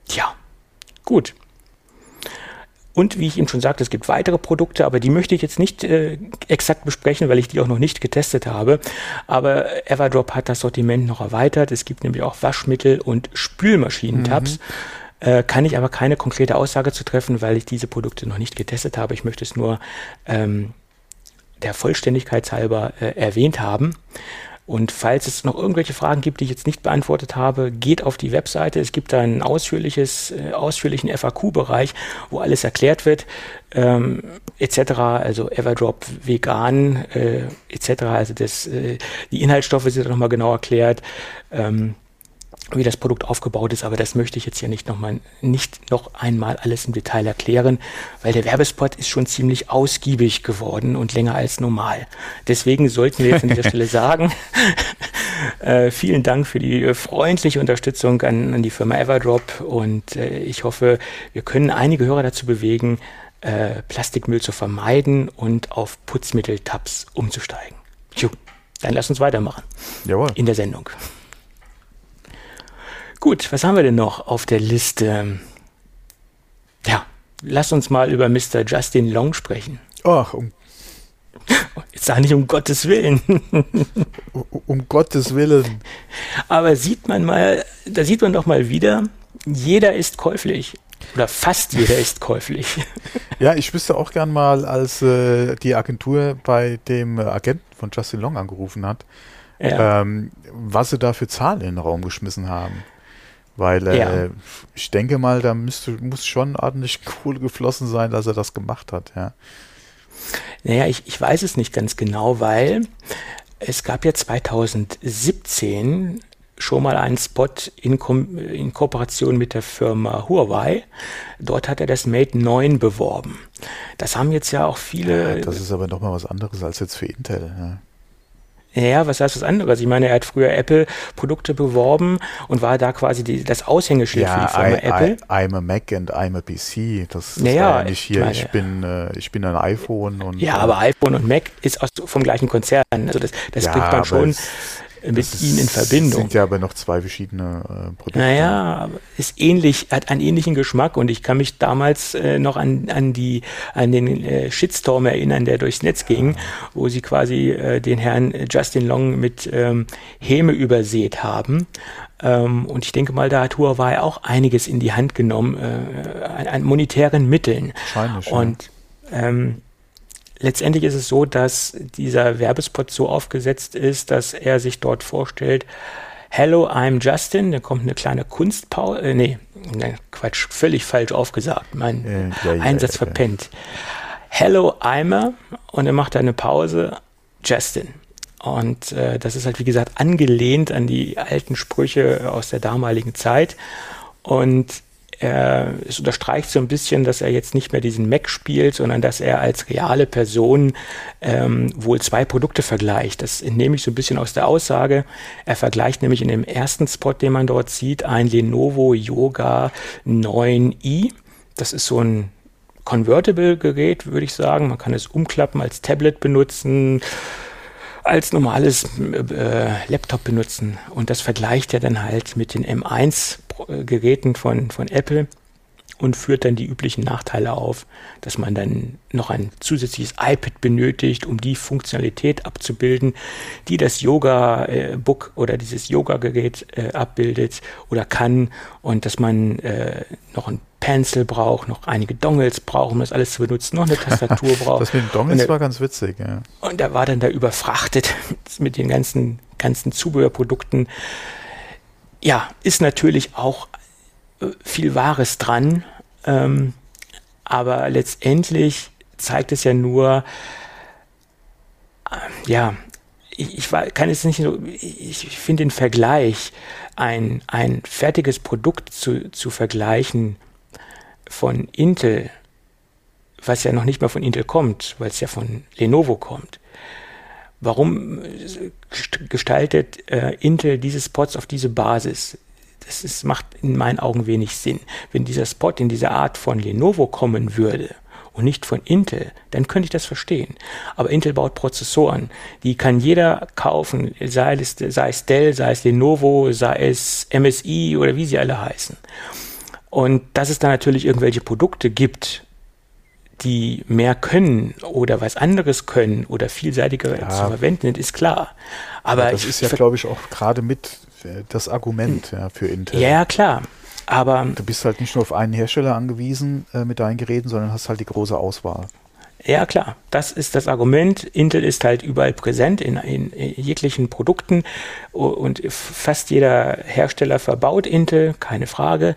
Tja, gut. Und wie ich eben schon sagte, es gibt weitere Produkte, aber die möchte ich jetzt nicht äh, exakt besprechen, weil ich die auch noch nicht getestet habe. Aber Everdrop hat das Sortiment noch erweitert. Es gibt nämlich auch Waschmittel und Spülmaschinentabs. Mhm. Äh, kann ich aber keine konkrete Aussage zu treffen, weil ich diese Produkte noch nicht getestet habe. Ich möchte es nur ähm, der Vollständigkeit halber äh, erwähnt haben. Und falls es noch irgendwelche Fragen gibt, die ich jetzt nicht beantwortet habe, geht auf die Webseite. Es gibt da einen ausführliches, äh, ausführlichen FAQ-Bereich, wo alles erklärt wird, ähm, etc. Also Everdrop vegan, äh, etc. Also das, äh, die Inhaltsstoffe sind da nochmal genau erklärt. Ähm, wie das Produkt aufgebaut ist, aber das möchte ich jetzt hier nicht noch mal nicht noch einmal alles im Detail erklären, weil der Werbespot ist schon ziemlich ausgiebig geworden und länger als normal. Deswegen sollten wir jetzt an dieser Stelle sagen, äh, vielen Dank für die äh, freundliche Unterstützung an, an die Firma Everdrop und äh, ich hoffe, wir können einige Hörer dazu bewegen, äh, Plastikmüll zu vermeiden und auf Putzmitteltabs umzusteigen. Juh, dann lass uns weitermachen. Jawohl. In der Sendung. Gut, was haben wir denn noch auf der Liste? Ja, lass uns mal über Mr. Justin Long sprechen. Ach, um Jetzt sag nicht um Gottes Willen. um, um Gottes Willen. Aber sieht man mal, da sieht man doch mal wieder, jeder ist käuflich. Oder fast jeder ist käuflich. Ja, ich wüsste auch gern mal, als äh, die Agentur bei dem äh, Agenten von Justin Long angerufen hat, ja. ähm, was sie da für Zahlen in den Raum geschmissen haben. Weil äh, ja. ich denke mal, da müsste, muss schon ordentlich Kohle geflossen sein, dass er das gemacht hat, ja. Naja, ich, ich weiß es nicht ganz genau, weil es gab ja 2017 schon mal einen Spot in, Ko in Kooperation mit der Firma Huawei. Dort hat er das Mate 9 beworben. Das haben jetzt ja auch viele. Ja, das ist aber nochmal was anderes als jetzt für Intel. Ja. Ja, was heißt was anderes? Ich meine, er hat früher Apple-Produkte beworben und war da quasi die, das Aushängeschild ja, für die Firma I, Apple. I, I'm a Mac and I'm a PC. Das, das naja, ja nicht hier, ich, meine, ich bin, äh, ich bin ein iPhone und. Ja, äh, aber iPhone und Mac ist aus, vom gleichen Konzern. Also das, das ja, bringt man schon mit das ihnen in Verbindung. Das sind ja aber noch zwei verschiedene äh, Produkte. Naja, ist ähnlich, hat einen ähnlichen Geschmack und ich kann mich damals äh, noch an, an, die, an den äh, Shitstorm erinnern, der durchs Netz ging, ja. wo sie quasi äh, den Herrn Justin Long mit ähm, Häme übersät haben. Ähm, und ich denke mal, da hat Huawei auch einiges in die Hand genommen äh, an, an monetären Mitteln. Wahrscheinlich. Und ähm, letztendlich ist es so, dass dieser Werbespot so aufgesetzt ist, dass er sich dort vorstellt, Hello, I'm Justin. Da kommt eine kleine Kunstpause. Äh, nee, Quatsch, völlig falsch aufgesagt. Mein ja, ja, Einsatz ja, verpennt. Hello, I'm und er macht eine Pause. Justin. Und äh, das ist halt, wie gesagt, angelehnt an die alten Sprüche aus der damaligen Zeit. Und er, es unterstreicht so ein bisschen, dass er jetzt nicht mehr diesen Mac spielt, sondern dass er als reale Person ähm, wohl zwei Produkte vergleicht. Das entnehme ich so ein bisschen aus der Aussage. Er vergleicht nämlich in dem ersten Spot, den man dort sieht, ein Lenovo Yoga 9i. Das ist so ein Convertible-Gerät, würde ich sagen. Man kann es umklappen, als Tablet benutzen als normales äh, Laptop benutzen. Und das vergleicht er dann halt mit den M1 Geräten von, von Apple. und führt dann die üblichen Nachteile auf, dass man dann noch ein zusätzliches iPad benötigt, um die Funktionalität abzubilden, die das Yoga-Book oder dieses Yoga-Gerät äh, abbildet oder kann und dass man äh, noch ein Pencil braucht, noch einige Dongles braucht, um das alles zu benutzen, noch eine Tastatur braucht. das mit den Dongles der, war ganz witzig, ja. Und da war dann da überfrachtet mit den ganzen, ganzen Zubehörprodukten. Ja, ist natürlich auch äh, viel Wahres dran, ähm, aber letztendlich zeigt es ja nur, äh, ja, ich, ich war, kann es nicht so, ich, ich finde den Vergleich, ein, ein fertiges Produkt zu, zu vergleichen von Intel, was ja noch nicht mal von Intel kommt, weil es ja von Lenovo kommt. Warum gestaltet äh, Intel diese Spots auf diese Basis? Das ist, macht in meinen Augen wenig Sinn. Wenn dieser Spot in dieser Art von Lenovo kommen würde und nicht von Intel, dann könnte ich das verstehen. Aber Intel baut Prozessoren, die kann jeder kaufen, sei es, sei es Dell, sei es Lenovo, sei es MSI oder wie sie alle heißen. Und dass es da natürlich irgendwelche Produkte gibt, die mehr können oder was anderes können oder vielseitiger ja. zu verwenden sind, ist klar. Aber ja, das ist ja, glaube ich, auch gerade mit äh, das Argument ja, für Intel. Ja, klar. Aber du bist halt nicht nur auf einen Hersteller angewiesen äh, mit deinen Geräten, sondern hast halt die große Auswahl. Ja, klar. Das ist das Argument. Intel ist halt überall präsent in, in, in jeglichen Produkten und fast jeder Hersteller verbaut Intel, keine Frage.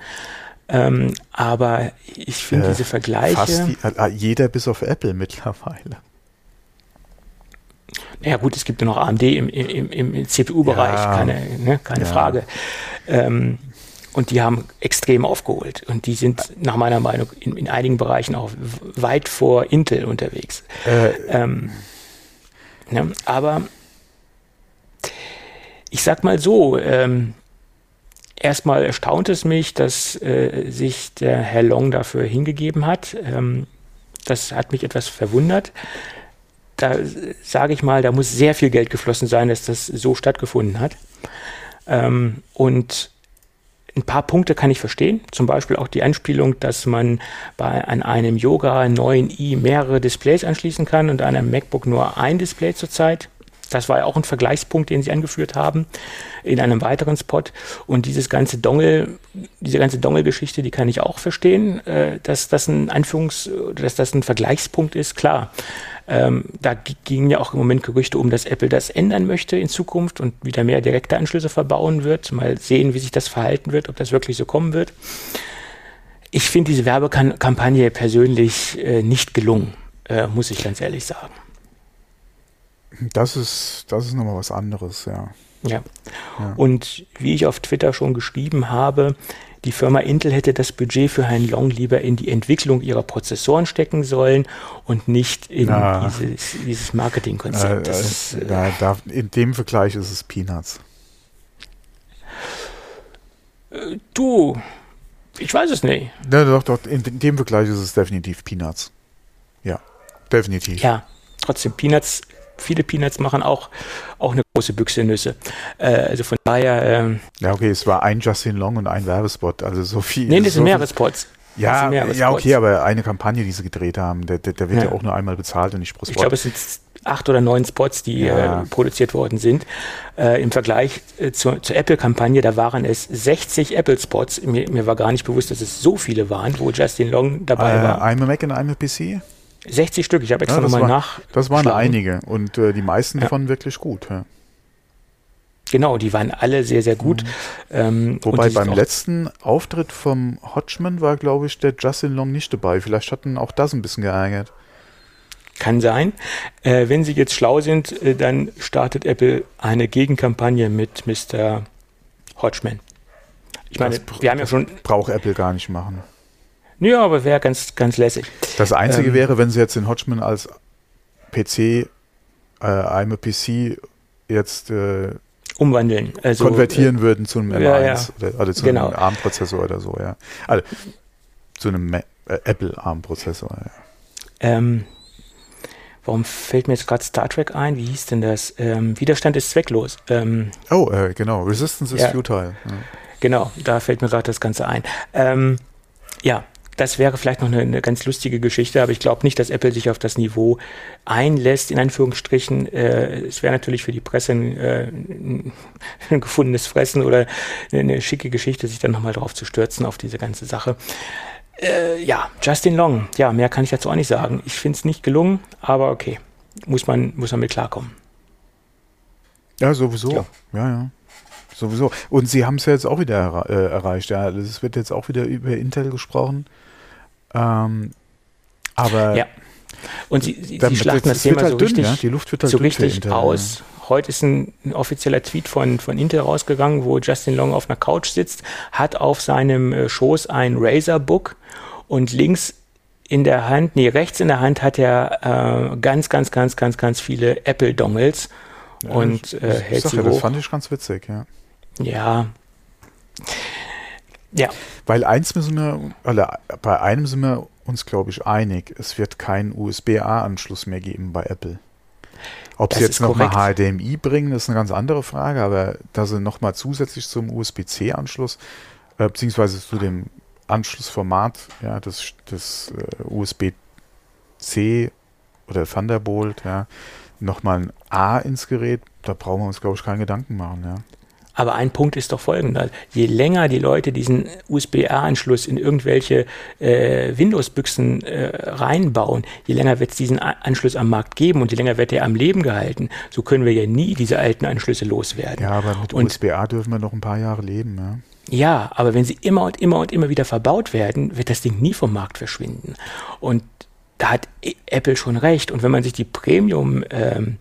Ähm, aber ich finde äh, diese Vergleiche. Fast die, äh, jeder bis auf Apple mittlerweile. Ja gut, es gibt ja noch AMD im, im, im CPU-Bereich, ja, keine, ne, keine ja. Frage. Ähm, und die haben extrem aufgeholt. Und die sind nach meiner Meinung in, in einigen Bereichen auch weit vor Intel unterwegs. Äh, ähm, ne, aber ich sag mal so, ähm, Erstmal erstaunt es mich, dass äh, sich der Herr Long dafür hingegeben hat. Ähm, das hat mich etwas verwundert. Da sage ich mal, da muss sehr viel Geld geflossen sein, dass das so stattgefunden hat. Ähm, und ein paar Punkte kann ich verstehen. Zum Beispiel auch die Anspielung, dass man bei an einem Yoga 9i mehrere Displays anschließen kann und an einem MacBook nur ein Display zurzeit. Das war ja auch ein Vergleichspunkt, den Sie angeführt haben in einem weiteren Spot. Und dieses ganze Dongle, diese ganze Dongle-Geschichte, die kann ich auch verstehen, äh, dass das ein Anführungs-, dass das ein Vergleichspunkt ist, klar. Ähm, da gingen ja auch im Moment Gerüchte um, dass Apple das ändern möchte in Zukunft und wieder mehr direkte Anschlüsse verbauen wird. Mal sehen, wie sich das verhalten wird, ob das wirklich so kommen wird. Ich finde diese Werbekampagne persönlich äh, nicht gelungen, äh, muss ich ganz ehrlich sagen. Das ist, das ist nochmal was anderes, ja. ja. Ja. Und wie ich auf Twitter schon geschrieben habe, die Firma Intel hätte das Budget für Herrn Long lieber in die Entwicklung ihrer Prozessoren stecken sollen und nicht in na, dieses, dieses Marketingkonzept. Äh, äh, da, in dem Vergleich ist es Peanuts. Äh, du, ich weiß es nicht. Ja, doch, doch, in dem Vergleich ist es definitiv Peanuts. Ja, definitiv. Ja, trotzdem Peanuts viele Peanuts machen auch, auch eine große Büchse Nüsse. Äh, also von daher. Ähm, ja, okay, es war ein Justin Long und ein Werbespot, also so viel. Nee, das so sind mehrere Spots. Ja, ja, okay, aber eine Kampagne, die sie gedreht haben, der, der, der wird ja. ja. auch nur einmal bezahlt und nicht pro Spot. Ich glaube, es sind acht oder neun Spots, die ja. äh, produziert worden sind. Äh, Im Vergleich äh, zur, zur Apple-Kampagne, da waren es 60 Apple-Spots. Mir, mir, war gar nicht bewusst, dass es so viele waren, wo Justin Long dabei äh, war. Einmal Mac und einmal PC? 60 Stück, ich habe extra ja, nochmal nach. Das waren einige und äh, die meisten ja. davon wirklich gut. Ja. Genau, die waren alle sehr, sehr gut. Mhm. Ähm, Wobei beim letzten Auftritt vom Hodgman war, glaube ich, der Justin Long nicht dabei. Vielleicht hatten auch das ein bisschen geärgert. Kann sein. Äh, wenn Sie jetzt schlau sind, äh, dann startet Apple eine Gegenkampagne mit Mr. Hodgman. Ich meine, das wir haben ja schon. Braucht Apple gar nicht machen. Ja, aber wäre ganz, ganz lässig. Das Einzige ähm, wäre, wenn sie jetzt den Hodgman als PC, äh, I'm a PC jetzt äh, umwandeln, also konvertieren äh, würden zu einem M1 ja, ja. Oder, oder, zu genau. einem ARM-Prozessor oder so, ja. Also zu einem äh, Apple ARM-Prozessor, ja. Ähm, warum fällt mir jetzt gerade Star Trek ein? Wie hieß denn das? Ähm, Widerstand ist zwecklos. Ähm, oh, äh, genau. Resistance is ja. futile. Genau, da fällt mir gerade das Ganze ein. Ähm, ja, das wäre vielleicht noch eine, eine ganz lustige Geschichte, aber ich glaube nicht, dass Apple sich auf das Niveau einlässt, in Anführungsstrichen. Äh, es wäre natürlich für die Presse ein, äh, ein gefundenes Fressen oder eine, schicke Geschichte, sich dann nochmal drauf zu stürzen auf diese ganze Sache. Äh, ja, Justin Long. Ja, mehr kann ich dazu auch nicht sagen. Ich finde es nicht gelungen, aber okay. Muss man, muss man mit klarkommen. Ja, sowieso. Ja, ja. ja. Sowieso. Und sie haben es ja jetzt auch wieder äh, erreicht. Ja, es wird jetzt auch wieder über Intel gesprochen. Ähm, aber ja. Und sie, sie, sie schlachten das Thema halt so dünn, richtig, ja? Die Luft wird halt so richtig Intel, aus. Ja. Heute ist ein, ein, offizieller Tweet von, von Intel rausgegangen, wo Justin Long auf einer Couch sitzt, hat auf seinem äh, Schoß ein Razer Book und links in der Hand, nee, rechts in der Hand hat er äh, ganz, ganz, ganz, ganz, ganz viele Apple Dongles ja, und äh, hält sie ja, hoch. Das fand ich ganz witzig, ja. Ja. Ja. Weil eins müssen wir, also bei einem sind wir uns, glaube ich, einig. Es wird keinen USB-A-Anschluss mehr geben bei Apple. Ob das sie jetzt nochmal HDMI bringen, ist eine ganz andere Frage, aber dass sie nochmal zusätzlich zum USB-C-Anschluss, äh, beziehungsweise zu dem Anschlussformat, ja, das, das äh, USB-C oder Thunderbolt, ja, nochmal ein A ins Gerät, da brauchen wir uns, glaube ich, keine Gedanken machen, ja. Aber ein Punkt ist doch folgender. Je länger die Leute diesen USB-A-Anschluss in irgendwelche äh, Windows-Büchsen äh, reinbauen, je länger wird es diesen A Anschluss am Markt geben und je länger wird er am Leben gehalten. So können wir ja nie diese alten Anschlüsse loswerden. Ja, aber mit USB-A dürfen wir noch ein paar Jahre leben. Ja? Ja, aber wenn sie immer und immer und immer wieder verbaut werden, wird das Ding nie vom Markt verschwinden. Und da hat Apple schon recht. Und wenn man sich die Premium ähm,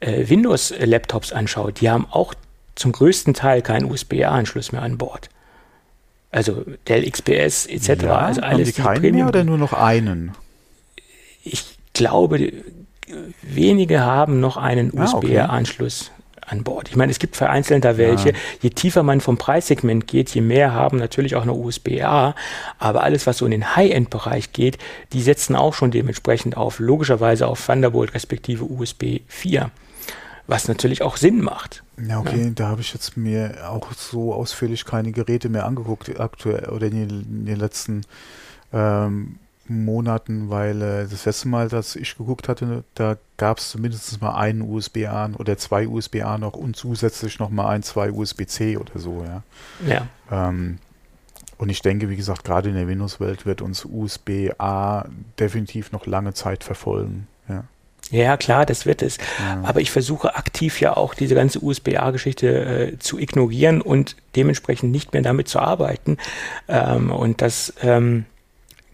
äh, Windows-Laptops anschaut, die haben auch zum größten Teil keinen USB-A-Anschluss mehr an Bord. Also Dell XPS etc. Ja, also alles haben die keinen Premium mehr oder nur noch einen? Ich glaube, wenige haben noch einen ah, USB-A-Anschluss an Bord. Ich meine, es gibt vereinzelt da welche. Ja. Je tiefer man vom Preissegment geht, je mehr haben natürlich auch eine USB-A. Aber alles, was so in den High-End-Bereich geht, die setzen auch schon dementsprechend auf, logischerweise auf Thunderbolt respektive USB 4 was natürlich auch Sinn macht. Ja, okay, ja. da habe ich jetzt mir auch so ausführlich keine Geräte mehr angeguckt, aktuell oder in den, in den letzten ähm, Monaten, weil äh, das letzte Mal, dass ich geguckt hatte, da gab es zumindest mal einen USB-A oder zwei USB-A noch und zusätzlich noch mal ein, zwei USB-C oder so, ja. Ja. Ähm, und ich denke, wie gesagt, gerade in der Windows-Welt wird uns USB-A definitiv noch lange Zeit verfolgen, ja. Klar, das wird es. Ja. Aber ich versuche aktiv ja auch diese ganze USB-A-Geschichte äh, zu ignorieren und dementsprechend nicht mehr damit zu arbeiten. Ähm, und das ähm,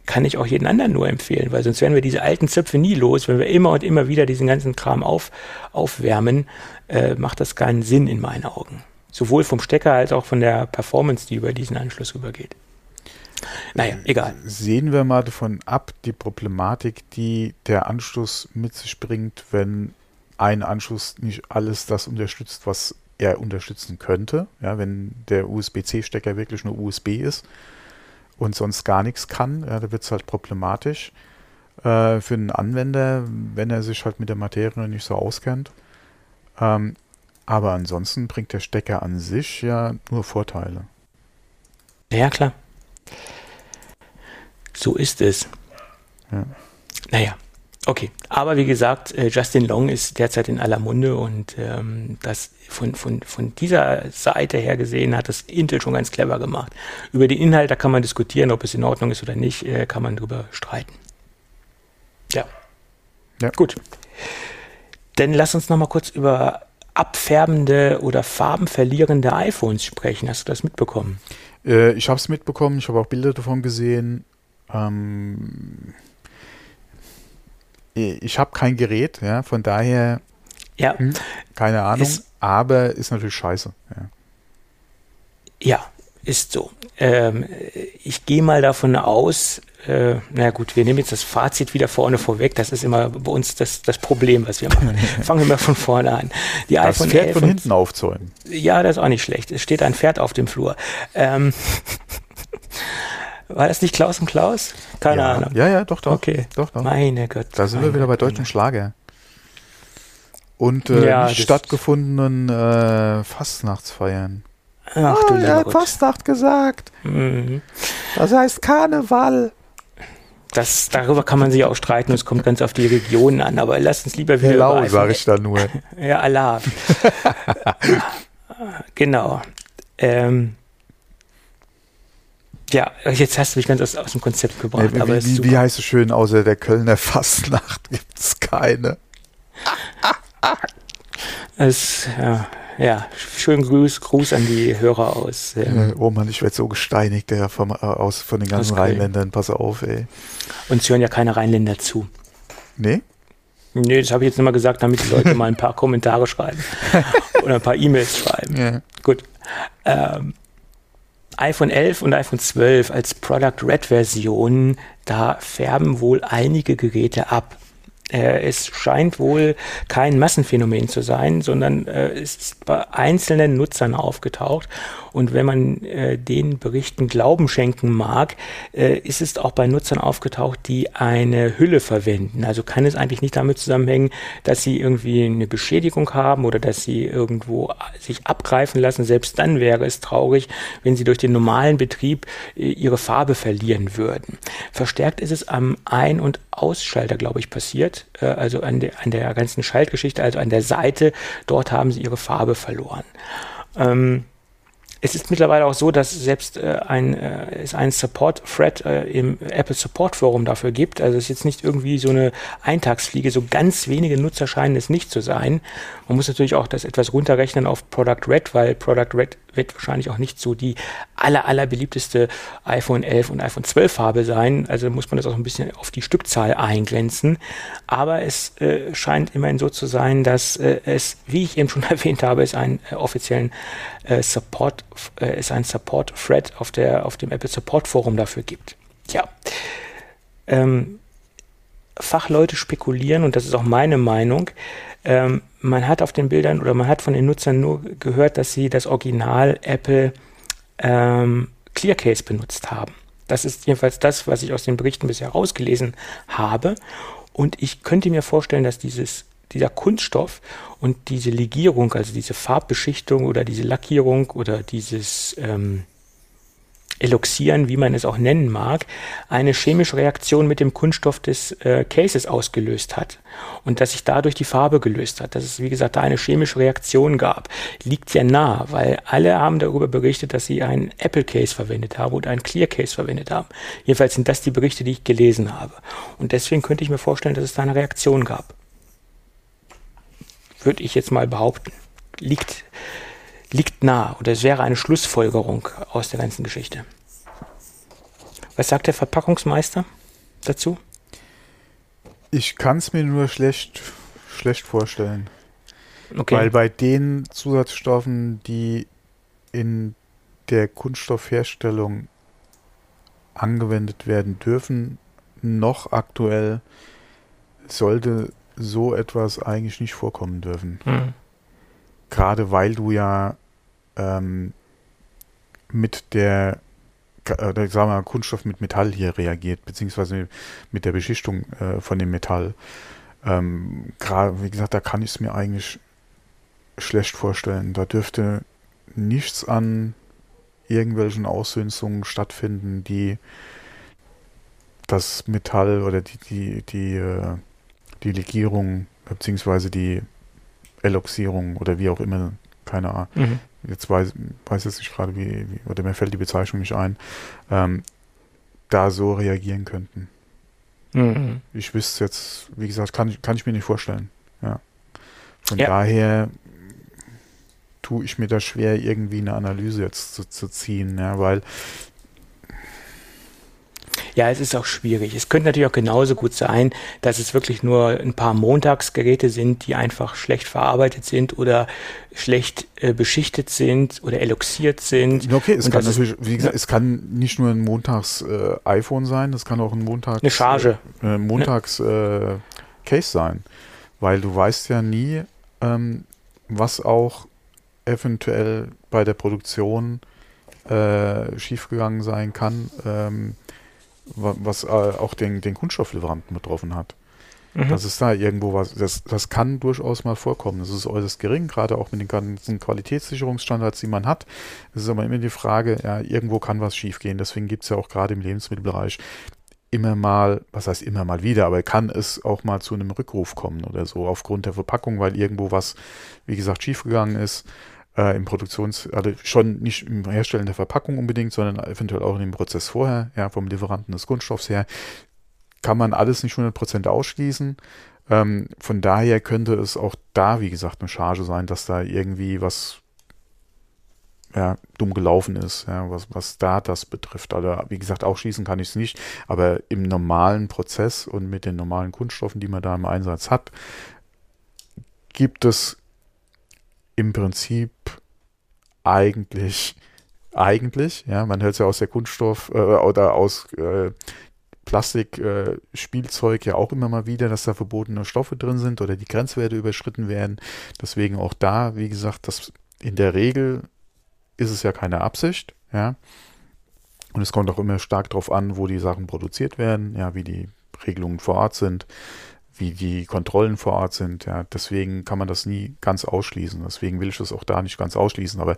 kann ich auch jeden anderen nur empfehlen, weil sonst werden wir diese alten Zöpfe nie los. Wenn wir immer und immer wieder diesen ganzen Kram auf, aufwärmen, äh, macht das keinen Sinn in meinen Augen. Sowohl vom Stecker als auch von der Performance, die über diesen Anschluss rübergeht. Naja, egal. Sehen wir mal davon ab, die Problematik, die der Anschluss mit sich bringt, wenn ein Anschluss nicht alles das unterstützt, was er unterstützen könnte. Ja, wenn der USB-C-Stecker wirklich nur USB ist und sonst gar nichts kann, ja, da wird es halt problematisch äh, für den Anwender, wenn er sich halt mit der Materie nicht so auskennt. Ähm, aber ansonsten bringt der Stecker an sich ja nur Vorteile. Ja, klar. So ist es. Ja. Naja, okay. Aber wie gesagt, äh, Justin Long ist derzeit in aller Munde und ähm, das von, von, von dieser Seite her gesehen hat das Intel schon ganz clever gemacht. Über den Inhalt, da kann man diskutieren, ob es in Ordnung ist oder nicht, äh, kann man drüber streiten. Ja. Ja. Gut. Dann lass uns noch mal kurz über abfärbende oder farbenverlierende iPhones sprechen. Hast du das mitbekommen? Äh, ich habe es mitbekommen, ich habe auch Bilder davon gesehen. Ähm, ich habe kein Gerät, ja, von daher ja, hm, keine Ahnung, ist, aber ist natürlich scheiße. Ja, ja ist so. Ähm, ich gehe mal davon aus, äh, na gut, wir nehmen jetzt das Fazit wieder vorne vorweg. Das ist immer bei uns das, das Problem, was wir machen. Fangen wir mal von vorne an. Die das iPhone Pferd von hinten aufzäumen. Ja, das ist auch nicht schlecht. Es steht ein Pferd auf dem Flur. Ähm, War das nicht Klaus und Klaus? Keine ja. Ahnung. Ja, ja, doch, doch. Okay. Doch, doch. Meine Gott. Da sind wir wieder bei deutschen Schlager. Und äh, ja, nicht stattgefundenen äh, Fastnachtsfeiern. Ach, du oh, er hat Fastnacht gesagt. Mhm. Das heißt Karneval. Das, darüber kann man sich auch streiten, es kommt ganz auf die Region an, aber lasst uns lieber wieder Hello, sage ich da nur. ja, Allah. genau. Ähm, ja, jetzt hast du mich ganz aus, aus dem Konzept gebracht. Ja, wie, wie, wie, heißt es schön, außer der Kölner Fastnacht gibt es keine. es, ja, ja, schönen Gruß, Gruß an die Hörer aus. Ähm, oh Mann, ich werde so gesteinigt der vom, äh, aus, von den ganzen Rheinländern. Pass auf, ey. Uns hören ja keine Rheinländer zu. Nee? Nee, das habe ich jetzt nur mal gesagt, damit die Leute mal ein paar Kommentare schreiben oder ein paar E-Mails schreiben. Ja. Gut. Ähm, iPhone 11 und iPhone 12 als Product Red Version, da färben wohl einige Geräte ab. Äh, es scheint wohl kein Massenphänomen zu sein, sondern äh, ist bei einzelnen Nutzern aufgetaucht. Und wenn man äh, den Berichten Glauben schenken mag, äh, ist es auch bei Nutzern aufgetaucht, die eine Hülle verwenden. Also kann es eigentlich nicht damit zusammenhängen, dass sie irgendwie eine Beschädigung haben oder dass sie irgendwo sich abgreifen lassen. Selbst dann wäre es traurig, wenn sie durch den normalen Betrieb ihre Farbe verlieren würden. Verstärkt ist es am Ein- und Ausschalter, glaube ich, passiert. Äh, also an der, an der ganzen Schaltgeschichte, also an der Seite. Dort haben sie ihre Farbe verloren. Ähm, es ist mittlerweile auch so, dass selbst äh, ein, äh, es einen Support-Thread äh, im Apple Support Forum dafür gibt. Also es ist jetzt nicht irgendwie so eine Eintagsfliege. So ganz wenige Nutzer scheinen es nicht zu sein. Man muss natürlich auch das etwas runterrechnen auf Product Red, weil Product Red wird wahrscheinlich auch nicht so die aller, aller beliebteste iPhone 11 und iPhone 12 Farbe sein. Also muss man das auch ein bisschen auf die Stückzahl eingrenzen. Aber es äh, scheint immerhin so zu sein, dass äh, es, wie ich eben schon erwähnt habe, es einen äh, offiziellen äh, Support, äh, es einen Support-Thread auf, der, auf dem Apple Support Forum dafür gibt. Ja. Ähm, Fachleute spekulieren, und das ist auch meine Meinung, ähm, man hat auf den Bildern oder man hat von den Nutzern nur gehört, dass sie das Original Apple ähm, Clearcase benutzt haben. Das ist jedenfalls das, was ich aus den Berichten bisher rausgelesen habe. Und ich könnte mir vorstellen, dass dieses, dieser Kunststoff und diese Legierung, also diese Farbbeschichtung oder diese Lackierung oder dieses ähm, Eloxieren, wie man es auch nennen mag, eine chemische Reaktion mit dem Kunststoff des äh, Cases ausgelöst hat und dass sich dadurch die Farbe gelöst hat. Dass es, wie gesagt, da eine chemische Reaktion gab, liegt sehr nah, weil alle haben darüber berichtet, dass sie einen Apple Case verwendet haben oder einen Clear Case verwendet haben. Jedenfalls sind das die Berichte, die ich gelesen habe. Und deswegen könnte ich mir vorstellen, dass es da eine Reaktion gab. Würde ich jetzt mal behaupten. Liegt liegt nah oder es wäre eine Schlussfolgerung aus der ganzen Geschichte. Was sagt der Verpackungsmeister dazu? Ich kann es mir nur schlecht, schlecht vorstellen. Okay. Weil bei den Zusatzstoffen, die in der Kunststoffherstellung angewendet werden dürfen, noch aktuell sollte so etwas eigentlich nicht vorkommen dürfen. Hm. Gerade weil du ja ähm, mit der äh, sagen wir mal, Kunststoff mit Metall hier reagiert, beziehungsweise mit der Beschichtung äh, von dem Metall. Ähm, Gerade, wie gesagt, da kann ich es mir eigentlich schlecht vorstellen. Da dürfte nichts an irgendwelchen Aussünzungen stattfinden, die das Metall oder die, die, die, äh, die Legierung beziehungsweise die Eloxierung oder wie auch immer, keine Ahnung, mhm jetzt weiß, weiß jetzt nicht gerade, wie, wie, oder mir fällt die Bezeichnung nicht ein, ähm, da so reagieren könnten. Mhm. Ich wüsste jetzt, wie gesagt, kann, kann ich mir nicht vorstellen. Ja. Von ja. daher tue ich mir da schwer, irgendwie eine Analyse jetzt zu, zu ziehen, ja, weil ja, es ist auch schwierig. Es könnte natürlich auch genauso gut sein, dass es wirklich nur ein paar Montagsgeräte sind, die einfach schlecht verarbeitet sind oder schlecht äh, beschichtet sind oder eloxiert sind. Okay, es kann natürlich, wie gesagt, es kann nicht nur ein Montags-iPhone äh, sein, es kann auch ein Montags, eine Charge. Äh, Montags-Case äh, sein, weil du weißt ja nie, ähm, was auch eventuell bei der Produktion äh, schiefgegangen sein kann. Ähm, was äh, auch den, den Kunststofflieferanten betroffen hat. Mhm. Das ist da irgendwo was, das, das kann durchaus mal vorkommen. Das ist äußerst gering, gerade auch mit den ganzen Qualitätssicherungsstandards, die man hat. Es ist aber immer die Frage, ja, irgendwo kann was schiefgehen. Deswegen gibt es ja auch gerade im Lebensmittelbereich immer mal, was heißt immer mal wieder, aber kann es auch mal zu einem Rückruf kommen oder so aufgrund der Verpackung, weil irgendwo was, wie gesagt, schiefgegangen ist äh, im Produktions, also schon nicht im Herstellen der Verpackung unbedingt, sondern eventuell auch in dem Prozess vorher, ja, vom Lieferanten des Kunststoffs her, kann man alles nicht 100% ausschließen. Ähm, von daher könnte es auch da, wie gesagt, eine Charge sein, dass da irgendwie was ja, dumm gelaufen ist, ja, was, was da das betrifft. Also, wie gesagt, ausschließen kann ich es nicht, aber im normalen Prozess und mit den normalen Kunststoffen, die man da im Einsatz hat, gibt es im Prinzip eigentlich, eigentlich, ja, man hört es ja aus der Kunststoff äh, oder aus äh, Plastikspielzeug äh, ja auch immer mal wieder, dass da verbotene Stoffe drin sind oder die Grenzwerte überschritten werden. Deswegen auch da, wie gesagt, das in der Regel ist es ja keine Absicht, ja. Und es kommt auch immer stark darauf an, wo die Sachen produziert werden, ja, wie die Regelungen vor Ort sind wie die Kontrollen vor Ort sind. Ja, deswegen kann man das nie ganz ausschließen. Deswegen will ich das auch da nicht ganz ausschließen. Aber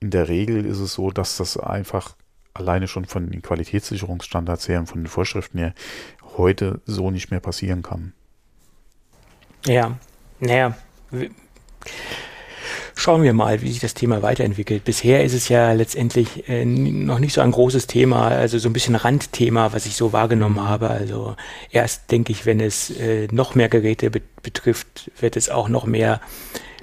in der Regel ist es so, dass das einfach alleine schon von den Qualitätssicherungsstandards her und von den Vorschriften her heute so nicht mehr passieren kann. Ja, naja, Schauen wir mal, wie sich das Thema weiterentwickelt. Bisher ist es ja letztendlich äh, noch nicht so ein großes Thema, also so ein bisschen Randthema, was ich so wahrgenommen habe. Also erst denke ich, wenn es äh, noch mehr Geräte be betrifft, wird es auch noch mehr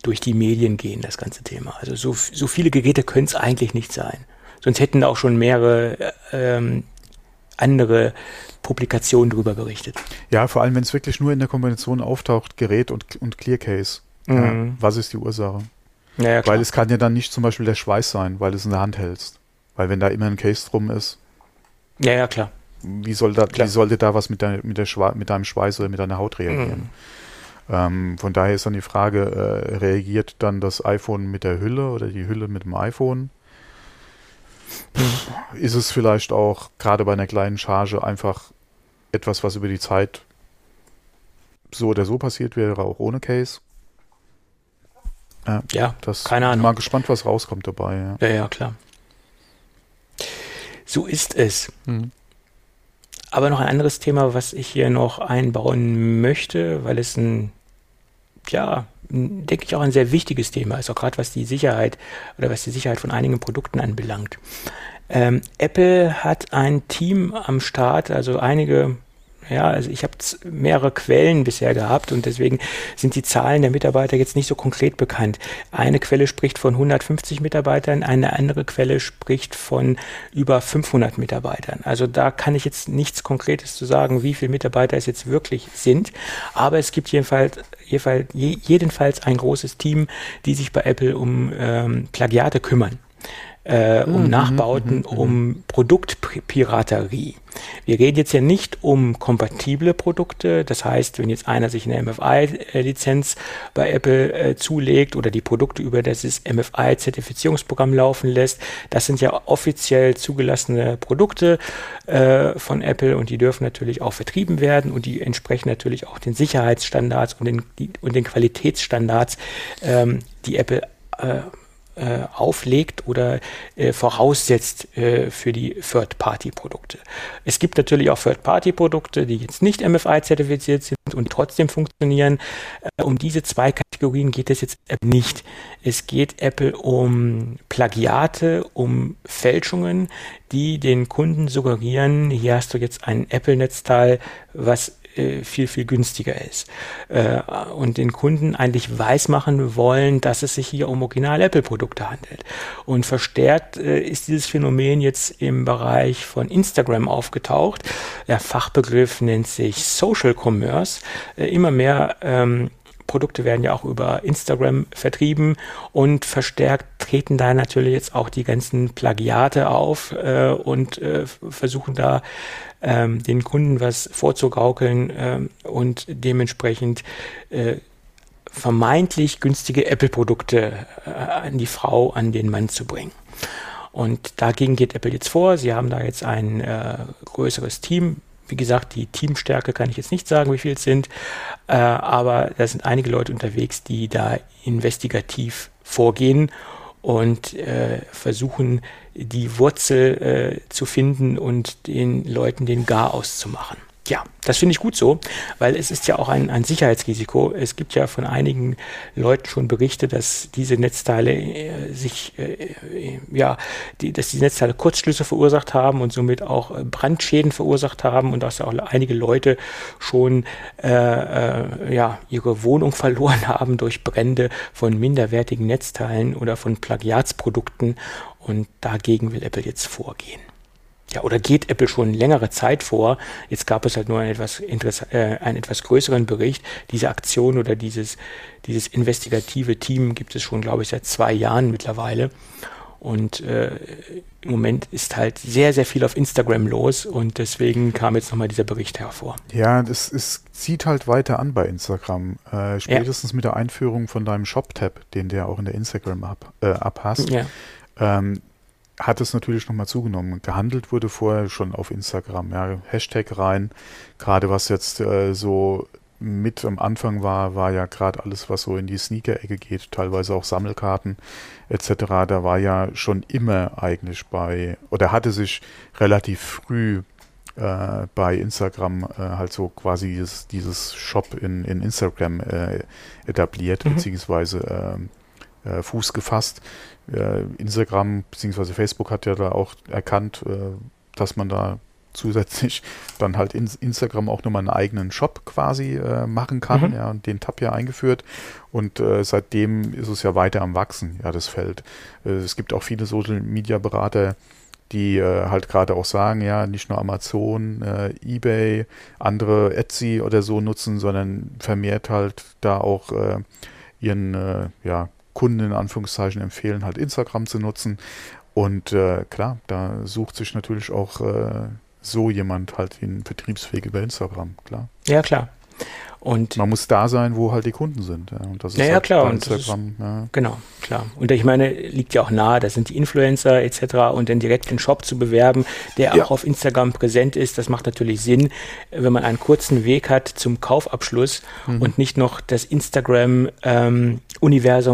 durch die Medien gehen, das ganze Thema. Also so, so viele Geräte können es eigentlich nicht sein. Sonst hätten da auch schon mehrere äh, ähm, andere Publikationen darüber berichtet. Ja, vor allem, wenn es wirklich nur in der Kombination auftaucht, Gerät und, und Clearcase. Mhm. Ja, was ist die Ursache? Ja, ja, weil es kann ja dann nicht zum Beispiel der Schweiß sein, weil du es in der Hand hältst. Weil wenn da immer ein Case drum ist. Ja, ja, klar. Wie, soll da, klar. wie sollte da was mit, dein, mit, der mit deinem Schweiß oder mit deiner Haut reagieren? Mhm. Ähm, von daher ist dann die Frage, äh, reagiert dann das iPhone mit der Hülle oder die Hülle mit dem iPhone? Mhm. Ist es vielleicht auch gerade bei einer kleinen Charge einfach etwas, was über die Zeit so oder so passiert wäre, auch ohne Case? Ja, ja das keine Ahnung. Mal gespannt, was rauskommt dabei. Ja, ja, ja klar. So ist es. Mhm. Aber noch ein anderes Thema, was ich hier noch einbauen möchte, weil es ein, ja, denke ich auch ein sehr wichtiges Thema ist, auch gerade was die Sicherheit oder was die Sicherheit von einigen Produkten anbelangt. Ähm, Apple hat ein Team am Start, also einige ja, also ich habe mehrere Quellen bisher gehabt und deswegen sind die Zahlen der Mitarbeiter jetzt nicht so konkret bekannt. Eine Quelle spricht von 150 Mitarbeitern, eine andere Quelle spricht von über 500 Mitarbeitern. Also da kann ich jetzt nichts Konkretes zu sagen, wie viele Mitarbeiter es jetzt wirklich sind. Aber es gibt jedenfalls, jedenfalls ein großes Team, die sich bei Apple um ähm, Plagiate kümmern äh, um mhm, Nachbauten, mhm, um Produktpiraterie. Wir reden jetzt ja nicht um kompatible Produkte, das heißt, wenn jetzt einer sich eine MFI-Lizenz bei Apple äh, zulegt oder die Produkte über das MFI-Zertifizierungsprogramm laufen lässt, das sind ja offiziell zugelassene Produkte äh, von Apple und die dürfen natürlich auch vertrieben werden und die entsprechen natürlich auch den Sicherheitsstandards und den, die, und den Qualitätsstandards, ähm, die Apple äh, äh, auflegt oder äh, voraussetzt äh, für die Third-Party-Produkte. Es gibt natürlich auch Third-Party-Produkte, die jetzt nicht MFI-zertifiziert sind und trotzdem funktionieren. Äh, um diese zwei Kategorien geht es jetzt nicht. Es geht Apple um Plagiate, um Fälschungen, die den Kunden suggerieren, hier hast du jetzt ein Apple-Netzteil, was äh, viel, viel günstiger ist. Äh, und den Kunden eigentlich weismachen wollen, dass es sich hier um Original-Apple-Produkte handelt. Und verstärkt äh, ist dieses Phänomen jetzt im Bereich von Instagram aufgetaucht. Der Fachbegriff nennt sich Social Commerce. Äh, immer mehr ähm, Produkte werden ja auch über Instagram vertrieben und verstärkt treten da natürlich jetzt auch die ganzen Plagiate auf äh, und äh, versuchen da ähm, den Kunden was vorzugaukeln äh, und dementsprechend äh, vermeintlich günstige Apple-Produkte äh, an die Frau, an den Mann zu bringen. Und dagegen geht Apple jetzt vor. Sie haben da jetzt ein äh, größeres Team. Wie gesagt, die Teamstärke kann ich jetzt nicht sagen, wie viel es sind, äh, aber da sind einige Leute unterwegs, die da investigativ vorgehen und äh, versuchen, die Wurzel äh, zu finden und den Leuten den Gar auszumachen. Ja, das finde ich gut so, weil es ist ja auch ein, ein Sicherheitsrisiko. Es gibt ja von einigen Leuten schon Berichte, dass diese Netzteile äh, sich, äh, äh ja, die, dass die Netzteile Kurzschlüsse verursacht haben und somit auch äh, Brandschäden verursacht haben und dass auch einige Leute schon äh, äh, ja, ihre Wohnung verloren haben durch Brände von minderwertigen Netzteilen oder von Plagiatsprodukten. Und dagegen will Apple jetzt vorgehen ja, oder geht Apple schon längere Zeit vor. Jetzt gab es halt nur einen etwas, äh, einen etwas größeren Bericht. Diese Aktion oder dieses, dieses investigative Team gibt es schon, glaube ich, seit zwei Jahren mittlerweile. Und äh, im Moment ist halt sehr, sehr viel auf Instagram los und deswegen kam jetzt nochmal dieser Bericht hervor. Ja, das ist, zieht halt weiter an bei Instagram. Äh, spätestens ja. mit der Einführung von deinem Shop-Tab, den du ja auch in der Instagram-App äh, hast. Ja. Ähm, hat es natürlich nochmal zugenommen. Gehandelt wurde vorher schon auf Instagram, ja, Hashtag rein. Gerade was jetzt äh, so mit am Anfang war, war ja gerade alles, was so in die Sneaker-Ecke geht, teilweise auch Sammelkarten etc. Da war ja schon immer eigentlich bei, oder hatte sich relativ früh äh, bei Instagram äh, halt so quasi dieses, dieses Shop in, in Instagram äh, etabliert, mhm. beziehungsweise äh, äh, Fuß gefasst Instagram bzw. Facebook hat ja da auch erkannt, äh, dass man da zusätzlich dann halt in Instagram auch nochmal einen eigenen Shop quasi äh, machen kann, mhm. ja, und den Tab ja eingeführt und äh, seitdem ist es ja weiter am Wachsen, ja, das Feld. Äh, es gibt auch viele Social Media Berater, die äh, halt gerade auch sagen, ja, nicht nur Amazon, äh, eBay, andere Etsy oder so nutzen, sondern vermehrt halt da auch äh, ihren äh, ja, Kunden in Anführungszeichen empfehlen, halt Instagram zu nutzen. Und äh, klar, da sucht sich natürlich auch äh, so jemand halt den Vertriebsweg über Instagram, klar. Ja, klar. Und man muss da sein, wo halt die Kunden sind. Ja, und das ist ja, halt klar. Instagram. Ist, ja. Genau, klar. Und ich meine, liegt ja auch nahe, da sind die Influencer etc. und dann direkt den Shop zu bewerben, der ja. auch auf Instagram präsent ist, das macht natürlich Sinn, wenn man einen kurzen Weg hat zum Kaufabschluss mhm. und nicht noch das Instagram-Universum ähm,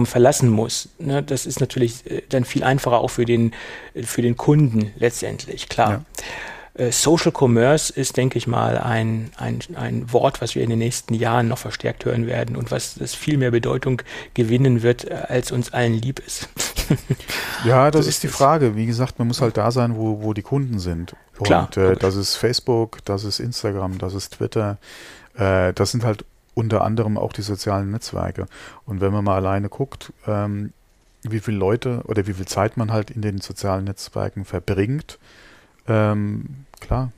verlassen muss. Ne, das ist natürlich äh, dann viel einfacher auch für den, für den Kunden letztendlich, klar. Ja. Äh, Social Commerce ist, denke ich mal, ein, ein, ein Wort, was wir in den nächsten Jahren noch verstärkt hören werden und was das viel mehr Bedeutung gewinnen wird, äh, als uns allen lieb ist. ja, das so ist, ist die Frage. Wie gesagt, man muss halt da sein, wo, wo die Kunden sind. Und Klar, äh, das ist Facebook, das ist Instagram, das ist Twitter. Äh, das sind halt unter anderem auch die sozialen Netzwerke. Und wenn man mal alleine guckt, ähm, wie viele Leute oder wie viel Zeit man halt in den sozialen Netzwerken verbringt, ähm, klar.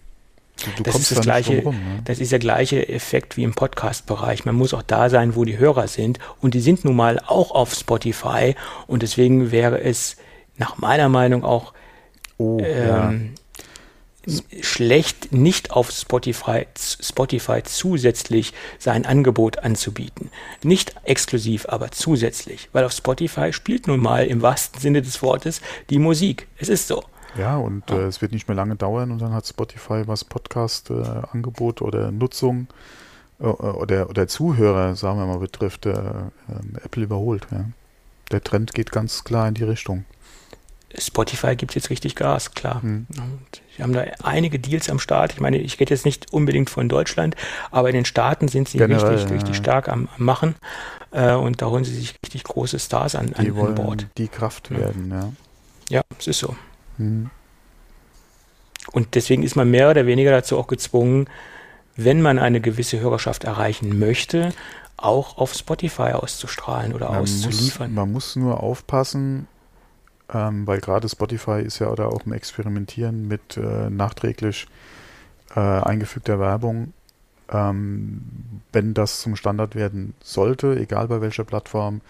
Du, du das ist das gleiche, rum, ne? das ist der gleiche Effekt wie im Podcast-Bereich. Man muss auch da sein, wo die Hörer sind. Und die sind nun mal auch auf Spotify. Und deswegen wäre es nach meiner Meinung auch oh, ähm, ja. Schlecht, nicht auf Spotify, Spotify zusätzlich sein Angebot anzubieten. Nicht exklusiv, aber zusätzlich. Weil auf Spotify spielt nun mal im wahrsten Sinne des Wortes die Musik. Es ist so. Ja, und ja. Äh, es wird nicht mehr lange dauern und dann hat Spotify, was Podcast-Angebot äh, oder Nutzung äh, oder, oder Zuhörer, sagen wir mal, betrifft, äh, ähm, Apple überholt. Ja. Der Trend geht ganz klar in die Richtung. Spotify gibt jetzt richtig Gas, klar. Hm. Und sie haben da einige Deals am Start. Ich meine, ich rede jetzt nicht unbedingt von Deutschland, aber in den Staaten sind sie Generell, richtig, ja. richtig stark am, am Machen. Äh, und da holen sie sich richtig große Stars an, an, die an Bord. Die Kraft werden, ja. Ja, es ist so. Mhm. Und deswegen ist man mehr oder weniger dazu auch gezwungen, wenn man eine gewisse Hörerschaft erreichen möchte, auch auf Spotify auszustrahlen oder man auszuliefern. Muss, man muss nur aufpassen, ähm, weil gerade Spotify ist ja oder auch im Experimentieren mit äh, nachträglich äh, eingefügter Werbung. Ähm, wenn das zum Standard werden sollte, egal bei welcher Plattform,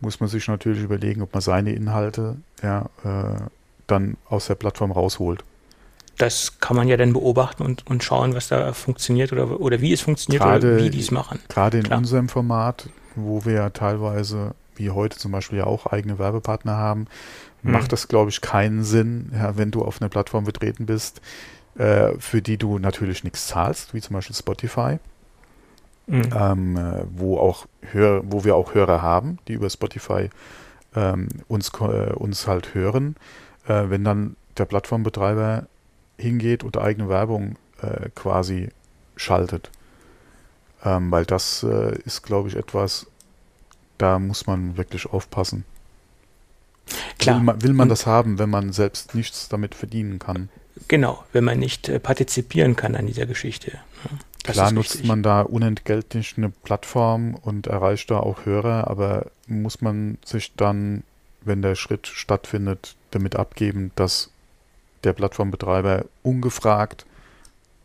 muss man sich natürlich überlegen, ob man seine Inhalte ja, äh, dann aus der Plattform rausholt. Das kann man ja dann beobachten und, und schauen, was da funktioniert oder, oder wie es funktioniert gerade, oder wie die es machen. Gerade in Klar. unserem Format, wo wir ja teilweise, wie heute zum Beispiel ja auch eigene Werbepartner haben, hm. macht das, glaube ich, keinen Sinn, ja, wenn du auf einer Plattform betreten bist, äh, für die du natürlich nichts zahlst, wie zum Beispiel Spotify. Mhm. Ähm, äh, wo auch Hör, wo wir auch Hörer haben, die über Spotify ähm, uns, äh, uns halt hören, äh, wenn dann der Plattformbetreiber hingeht und eigene Werbung äh, quasi schaltet. Ähm, weil das äh, ist, glaube ich, etwas, da muss man wirklich aufpassen. Klar. Will man, will man das haben, wenn man selbst nichts damit verdienen kann? Genau, wenn man nicht äh, partizipieren kann an dieser Geschichte. Ne? Das Klar nutzt wichtig. man da unentgeltlich eine Plattform und erreicht da auch Hörer, aber muss man sich dann, wenn der Schritt stattfindet, damit abgeben, dass der Plattformbetreiber ungefragt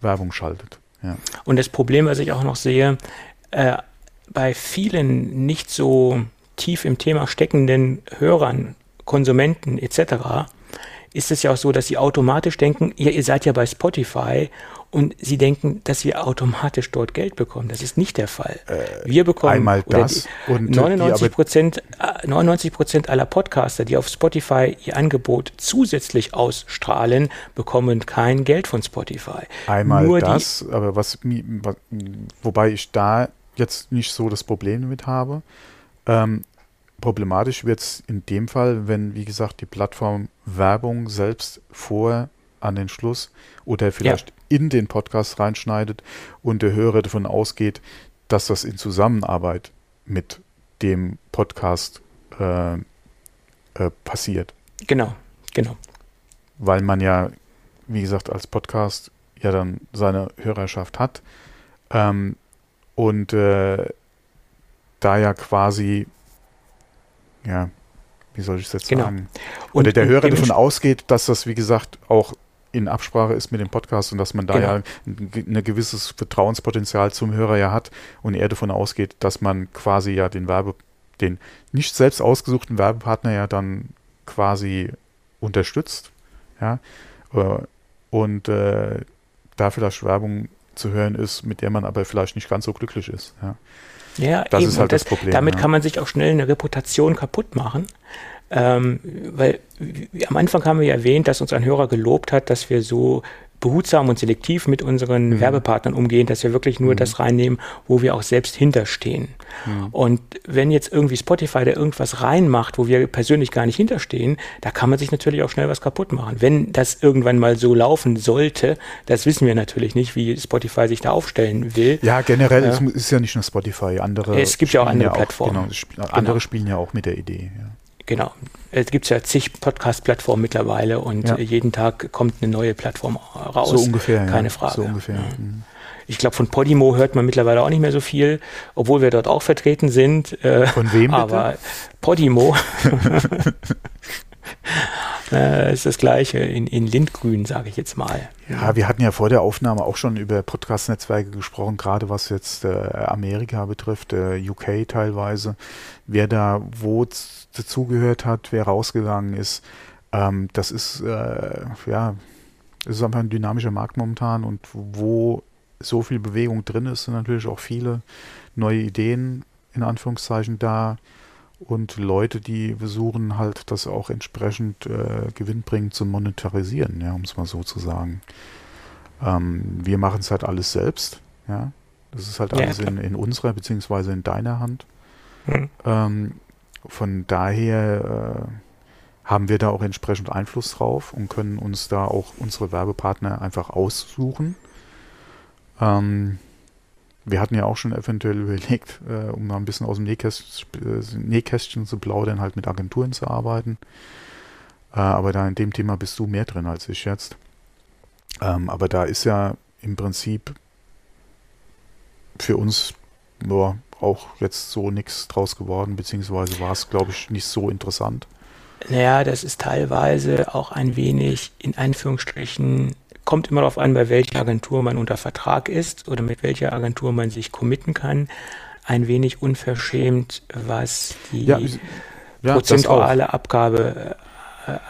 Werbung schaltet. Ja. Und das Problem, was ich auch noch sehe, äh, bei vielen nicht so tief im Thema steckenden Hörern, Konsumenten etc., ist es ja auch so, dass sie automatisch denken, ihr, ihr seid ja bei Spotify und sie denken, dass wir automatisch dort Geld bekommen. Das ist nicht der Fall. Äh, wir bekommen einmal das und 99 Prozent, 99 äh, Prozent aller Podcaster, die auf Spotify ihr Angebot zusätzlich ausstrahlen, bekommen kein Geld von Spotify. Einmal Nur das, aber was, wobei ich da jetzt nicht so das Problem damit habe. Ähm, problematisch wird es in dem Fall, wenn, wie gesagt, die Plattform Werbung selbst vor an den Schluss oder vielleicht ja. in den Podcast reinschneidet und der Hörer davon ausgeht, dass das in Zusammenarbeit mit dem Podcast äh, äh, passiert. Genau, genau. Weil man ja, wie gesagt, als Podcast ja dann seine Hörerschaft hat ähm, und äh, da ja quasi ja, wie soll ich es jetzt genau. sagen? Oder und, der Hörer davon ausgeht, dass das, wie gesagt, auch in Absprache ist mit dem Podcast und dass man da genau. ja ein, ein gewisses Vertrauenspotenzial zum Hörer ja hat und er davon ausgeht, dass man quasi ja den Werbe, den nicht selbst ausgesuchten Werbepartner ja dann quasi unterstützt, ja, äh, und äh, da vielleicht Werbung zu hören ist, mit der man aber vielleicht nicht ganz so glücklich ist, ja. Ja, das eben. ist halt das, das, Problem. Damit ja. kann man sich auch schnell eine Reputation kaputt machen. Ähm, weil am Anfang haben wir ja erwähnt, dass uns ein Hörer gelobt hat, dass wir so behutsam und selektiv mit unseren mhm. Werbepartnern umgehen, dass wir wirklich nur mhm. das reinnehmen, wo wir auch selbst hinterstehen. Mhm. Und wenn jetzt irgendwie Spotify da irgendwas reinmacht, wo wir persönlich gar nicht hinterstehen, da kann man sich natürlich auch schnell was kaputt machen. Wenn das irgendwann mal so laufen sollte, das wissen wir natürlich nicht, wie Spotify sich da aufstellen will. Ja, generell äh, ist ja nicht nur Spotify, andere. Es gibt ja auch andere ja Plattformen. Auch, genau, andere genau. spielen ja auch mit der Idee. Ja. Genau. Es gibt ja zig Podcast-Plattformen mittlerweile und ja. jeden Tag kommt eine neue Plattform raus. So ungefähr. Keine ja. Frage. So ungefähr. Mhm. Ich glaube, von Podimo hört man mittlerweile auch nicht mehr so viel, obwohl wir dort auch vertreten sind. Äh, von wem? Bitte? Aber Podimo äh, ist das gleiche in, in Lindgrün, sage ich jetzt mal. Ja, wir hatten ja vor der Aufnahme auch schon über Podcast-Netzwerke gesprochen, gerade was jetzt äh, Amerika betrifft, äh, UK teilweise, wer da wo dazugehört hat, wer rausgegangen ist. Ähm, das ist äh, ja, es ist einfach ein dynamischer Markt momentan und wo so viel Bewegung drin ist, sind natürlich auch viele neue Ideen in Anführungszeichen da und Leute, die versuchen halt das auch entsprechend äh, gewinnbringend zu monetarisieren, ja, um es mal so zu sagen. Ähm, wir machen es halt alles selbst, ja. Das ist halt alles ja, in, in, unserer beziehungsweise in deiner Hand. Mhm. Ähm, von daher äh, haben wir da auch entsprechend Einfluss drauf und können uns da auch unsere Werbepartner einfach aussuchen. Ähm, wir hatten ja auch schon eventuell überlegt, äh, um mal ein bisschen aus dem Nähkästchen, äh, Nähkästchen zu plaudern, halt mit Agenturen zu arbeiten. Äh, aber da in dem Thema bist du mehr drin als ich jetzt. Ähm, aber da ist ja im Prinzip für uns nur auch jetzt so nichts draus geworden, beziehungsweise war es, glaube ich, nicht so interessant. Naja, das ist teilweise auch ein wenig in Anführungsstrichen, kommt immer darauf an, bei welcher Agentur man unter Vertrag ist oder mit welcher Agentur man sich committen kann. Ein wenig unverschämt, was die ja, ja, prozentuale Abgabe äh,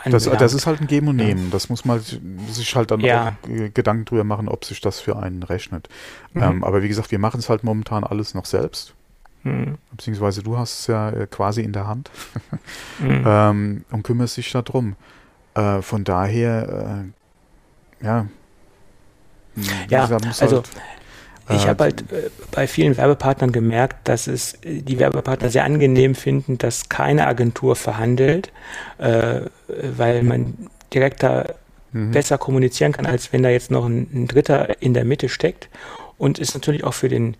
das, das, ist halt ein Geben und Nehmen. Das muss man sich halt dann ja. auch äh, Gedanken drüber machen, ob sich das für einen rechnet. Mhm. Ähm, aber wie gesagt, wir machen es halt momentan alles noch selbst. Mhm. Beziehungsweise du hast es ja äh, quasi in der Hand mhm. ähm, und kümmerst dich darum. Äh, von daher, äh, ja. Ja, also. Halt, Ich habe halt äh, bei vielen Werbepartnern gemerkt, dass es die Werbepartner sehr angenehm finden, dass keine Agentur verhandelt, äh, weil man direkt da mhm. besser kommunizieren kann, als wenn da jetzt noch ein, ein Dritter in der Mitte steckt. Und ist natürlich auch für den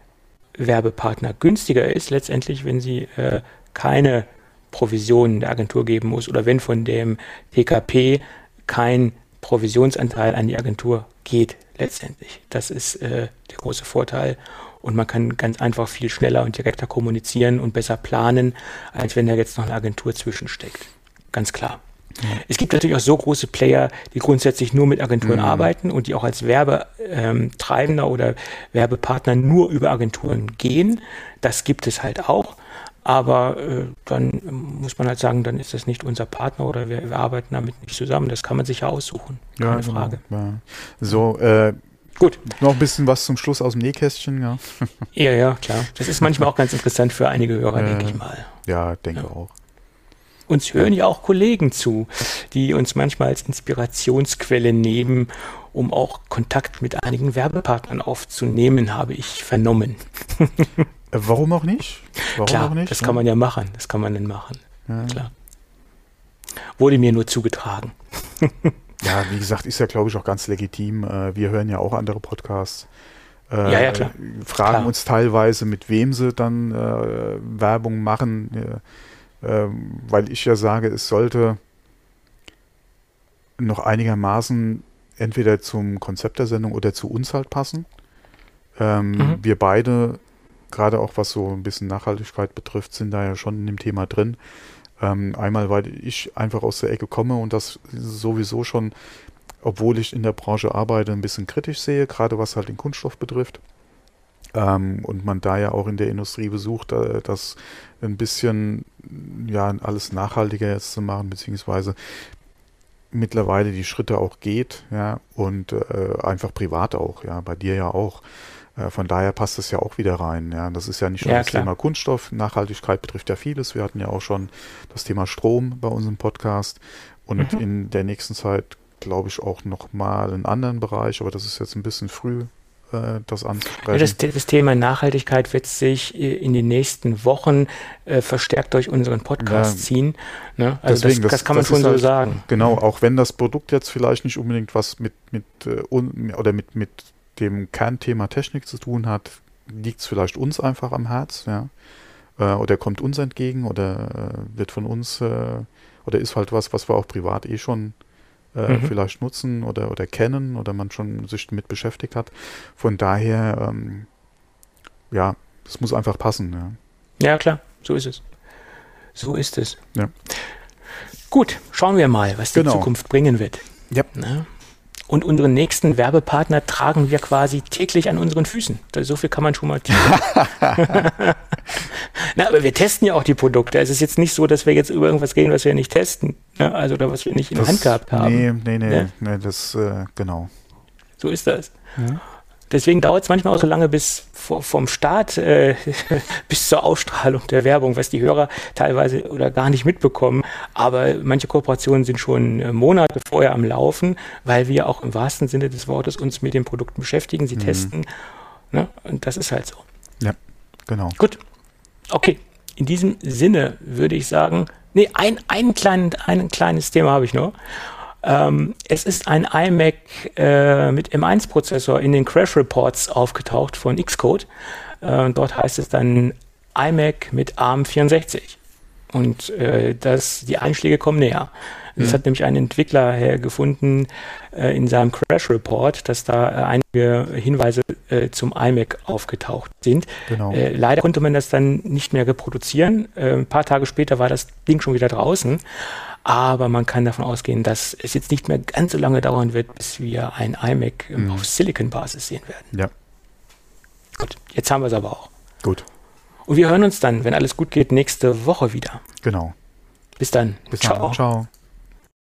Werbepartner günstiger ist, letztendlich, wenn sie äh, keine Provisionen der Agentur geben muss oder wenn von dem TKP kein Provisionsanteil an die Agentur geht letztendlich. Das ist äh, der große Vorteil und man kann ganz einfach viel schneller und direkter kommunizieren und besser planen, als wenn da jetzt noch eine Agentur zwischensteckt. Ganz klar. Ja. Es gibt natürlich auch so große Player, die grundsätzlich nur mit Agenturen mhm. arbeiten und die auch als Werbetreibender oder Werbepartner nur über Agenturen gehen. Das gibt es halt auch. Aber äh, dann muss man halt sagen, dann ist das nicht unser Partner oder wir, wir arbeiten damit nicht zusammen. Das kann man sich ja aussuchen. Keine ja, genau, Frage. Ja. So, äh, Gut. Noch ein bisschen was zum Schluss aus dem Nähkästchen, ja. Ja, ja, klar. Das ist manchmal auch ganz interessant für einige Hörer, äh, denke ich mal. Ja, denke ja. auch. Uns hören ja auch Kollegen zu, die uns manchmal als Inspirationsquelle nehmen, um auch Kontakt mit einigen Werbepartnern aufzunehmen, habe ich vernommen. Äh, warum auch nicht? Warum Klar, auch nicht? Das ja. kann man ja machen. Das kann man dann machen. Ja. Klar. Wurde mir nur zugetragen. ja, wie gesagt, ist ja, glaube ich, auch ganz legitim. Äh, wir hören ja auch andere Podcasts. Äh, ja, ja, klar. Fragen klar. uns teilweise, mit wem sie dann äh, Werbung machen, äh, weil ich ja sage, es sollte noch einigermaßen entweder zum Konzept der Sendung oder zu uns halt passen. Ähm, mhm. Wir beide gerade auch was so ein bisschen Nachhaltigkeit betrifft, sind da ja schon in dem Thema drin. Ähm, einmal, weil ich einfach aus der Ecke komme und das sowieso schon, obwohl ich in der Branche arbeite, ein bisschen kritisch sehe, gerade was halt den Kunststoff betrifft. Ähm, und man da ja auch in der Industrie besucht, äh, das ein bisschen, ja, alles nachhaltiger jetzt zu machen, beziehungsweise mittlerweile die Schritte auch geht, ja, und äh, einfach privat auch, ja, bei dir ja auch. Äh, von daher passt es ja auch wieder rein. Ja, das ist ja nicht nur ja, das klar. Thema Kunststoff. Nachhaltigkeit betrifft ja vieles. Wir hatten ja auch schon das Thema Strom bei unserem Podcast und mhm. in der nächsten Zeit glaube ich auch noch mal einen anderen Bereich, aber das ist jetzt ein bisschen früh äh, das anzusprechen. Ja, das, das, Thema Nachhaltigkeit wird sich äh, in den nächsten Wochen äh, verstärkt durch unseren Podcast ja, ziehen. Ne? Also deswegen, das, das, kann man schon halt, so sagen. Genau, auch wenn das Produkt jetzt vielleicht nicht unbedingt was mit, mit äh, oder mit, mit dem Kernthema Technik zu tun hat, liegt es vielleicht uns einfach am Herz, ja. Äh, oder kommt uns entgegen oder äh, wird von uns äh, oder ist halt was, was wir auch privat eh schon mhm. vielleicht nutzen oder, oder kennen oder man schon sich damit beschäftigt hat. Von daher, ähm, ja, es muss einfach passen. Ja. ja, klar, so ist es. So ist es. Ja. Gut, schauen wir mal, was die genau. Zukunft bringen wird. Ja. Na? Und unseren nächsten Werbepartner tragen wir quasi täglich an unseren Füßen. So viel kann man schon mal Na, aber wir testen ja auch die Produkte. Es ist jetzt nicht so, dass wir jetzt über irgendwas reden, was wir nicht testen. Ne? Also oder was wir nicht in der Hand gehabt haben. Nee, nee, nee, ja? nee das, äh, genau. So ist das. Ja. Deswegen dauert es manchmal auch so lange bis vom Start äh, bis zur Ausstrahlung der Werbung, was die Hörer teilweise oder gar nicht mitbekommen. Aber manche Kooperationen sind schon äh, Monate vorher am Laufen, weil wir auch im wahrsten Sinne des Wortes uns mit den Produkten beschäftigen, sie mhm. testen. Ne? Und das ist halt so. Ja, genau. Gut. Okay. In diesem Sinne würde ich sagen, nee, ein, ein, klein, ein kleines Thema habe ich noch. Ähm, es ist ein iMac äh, mit M1-Prozessor in den Crash Reports aufgetaucht von Xcode. Äh, dort heißt es dann iMac mit ARM64. Und äh, das, die Einschläge kommen näher. Das mhm. hat nämlich ein Entwickler hergefunden äh, in seinem Crash Report, dass da äh, einige Hinweise äh, zum iMac aufgetaucht sind. Genau. Äh, leider konnte man das dann nicht mehr reproduzieren. Äh, ein paar Tage später war das Ding schon wieder draußen. Aber man kann davon ausgehen, dass es jetzt nicht mehr ganz so lange dauern wird, bis wir ein iMac ähm, mhm. auf Silicon-Basis sehen werden. Ja. Gut, jetzt haben wir es aber auch. Gut. Und wir hören uns dann, wenn alles gut geht, nächste Woche wieder. Genau. Bis dann. Bis Ciao. Dann. Ciao.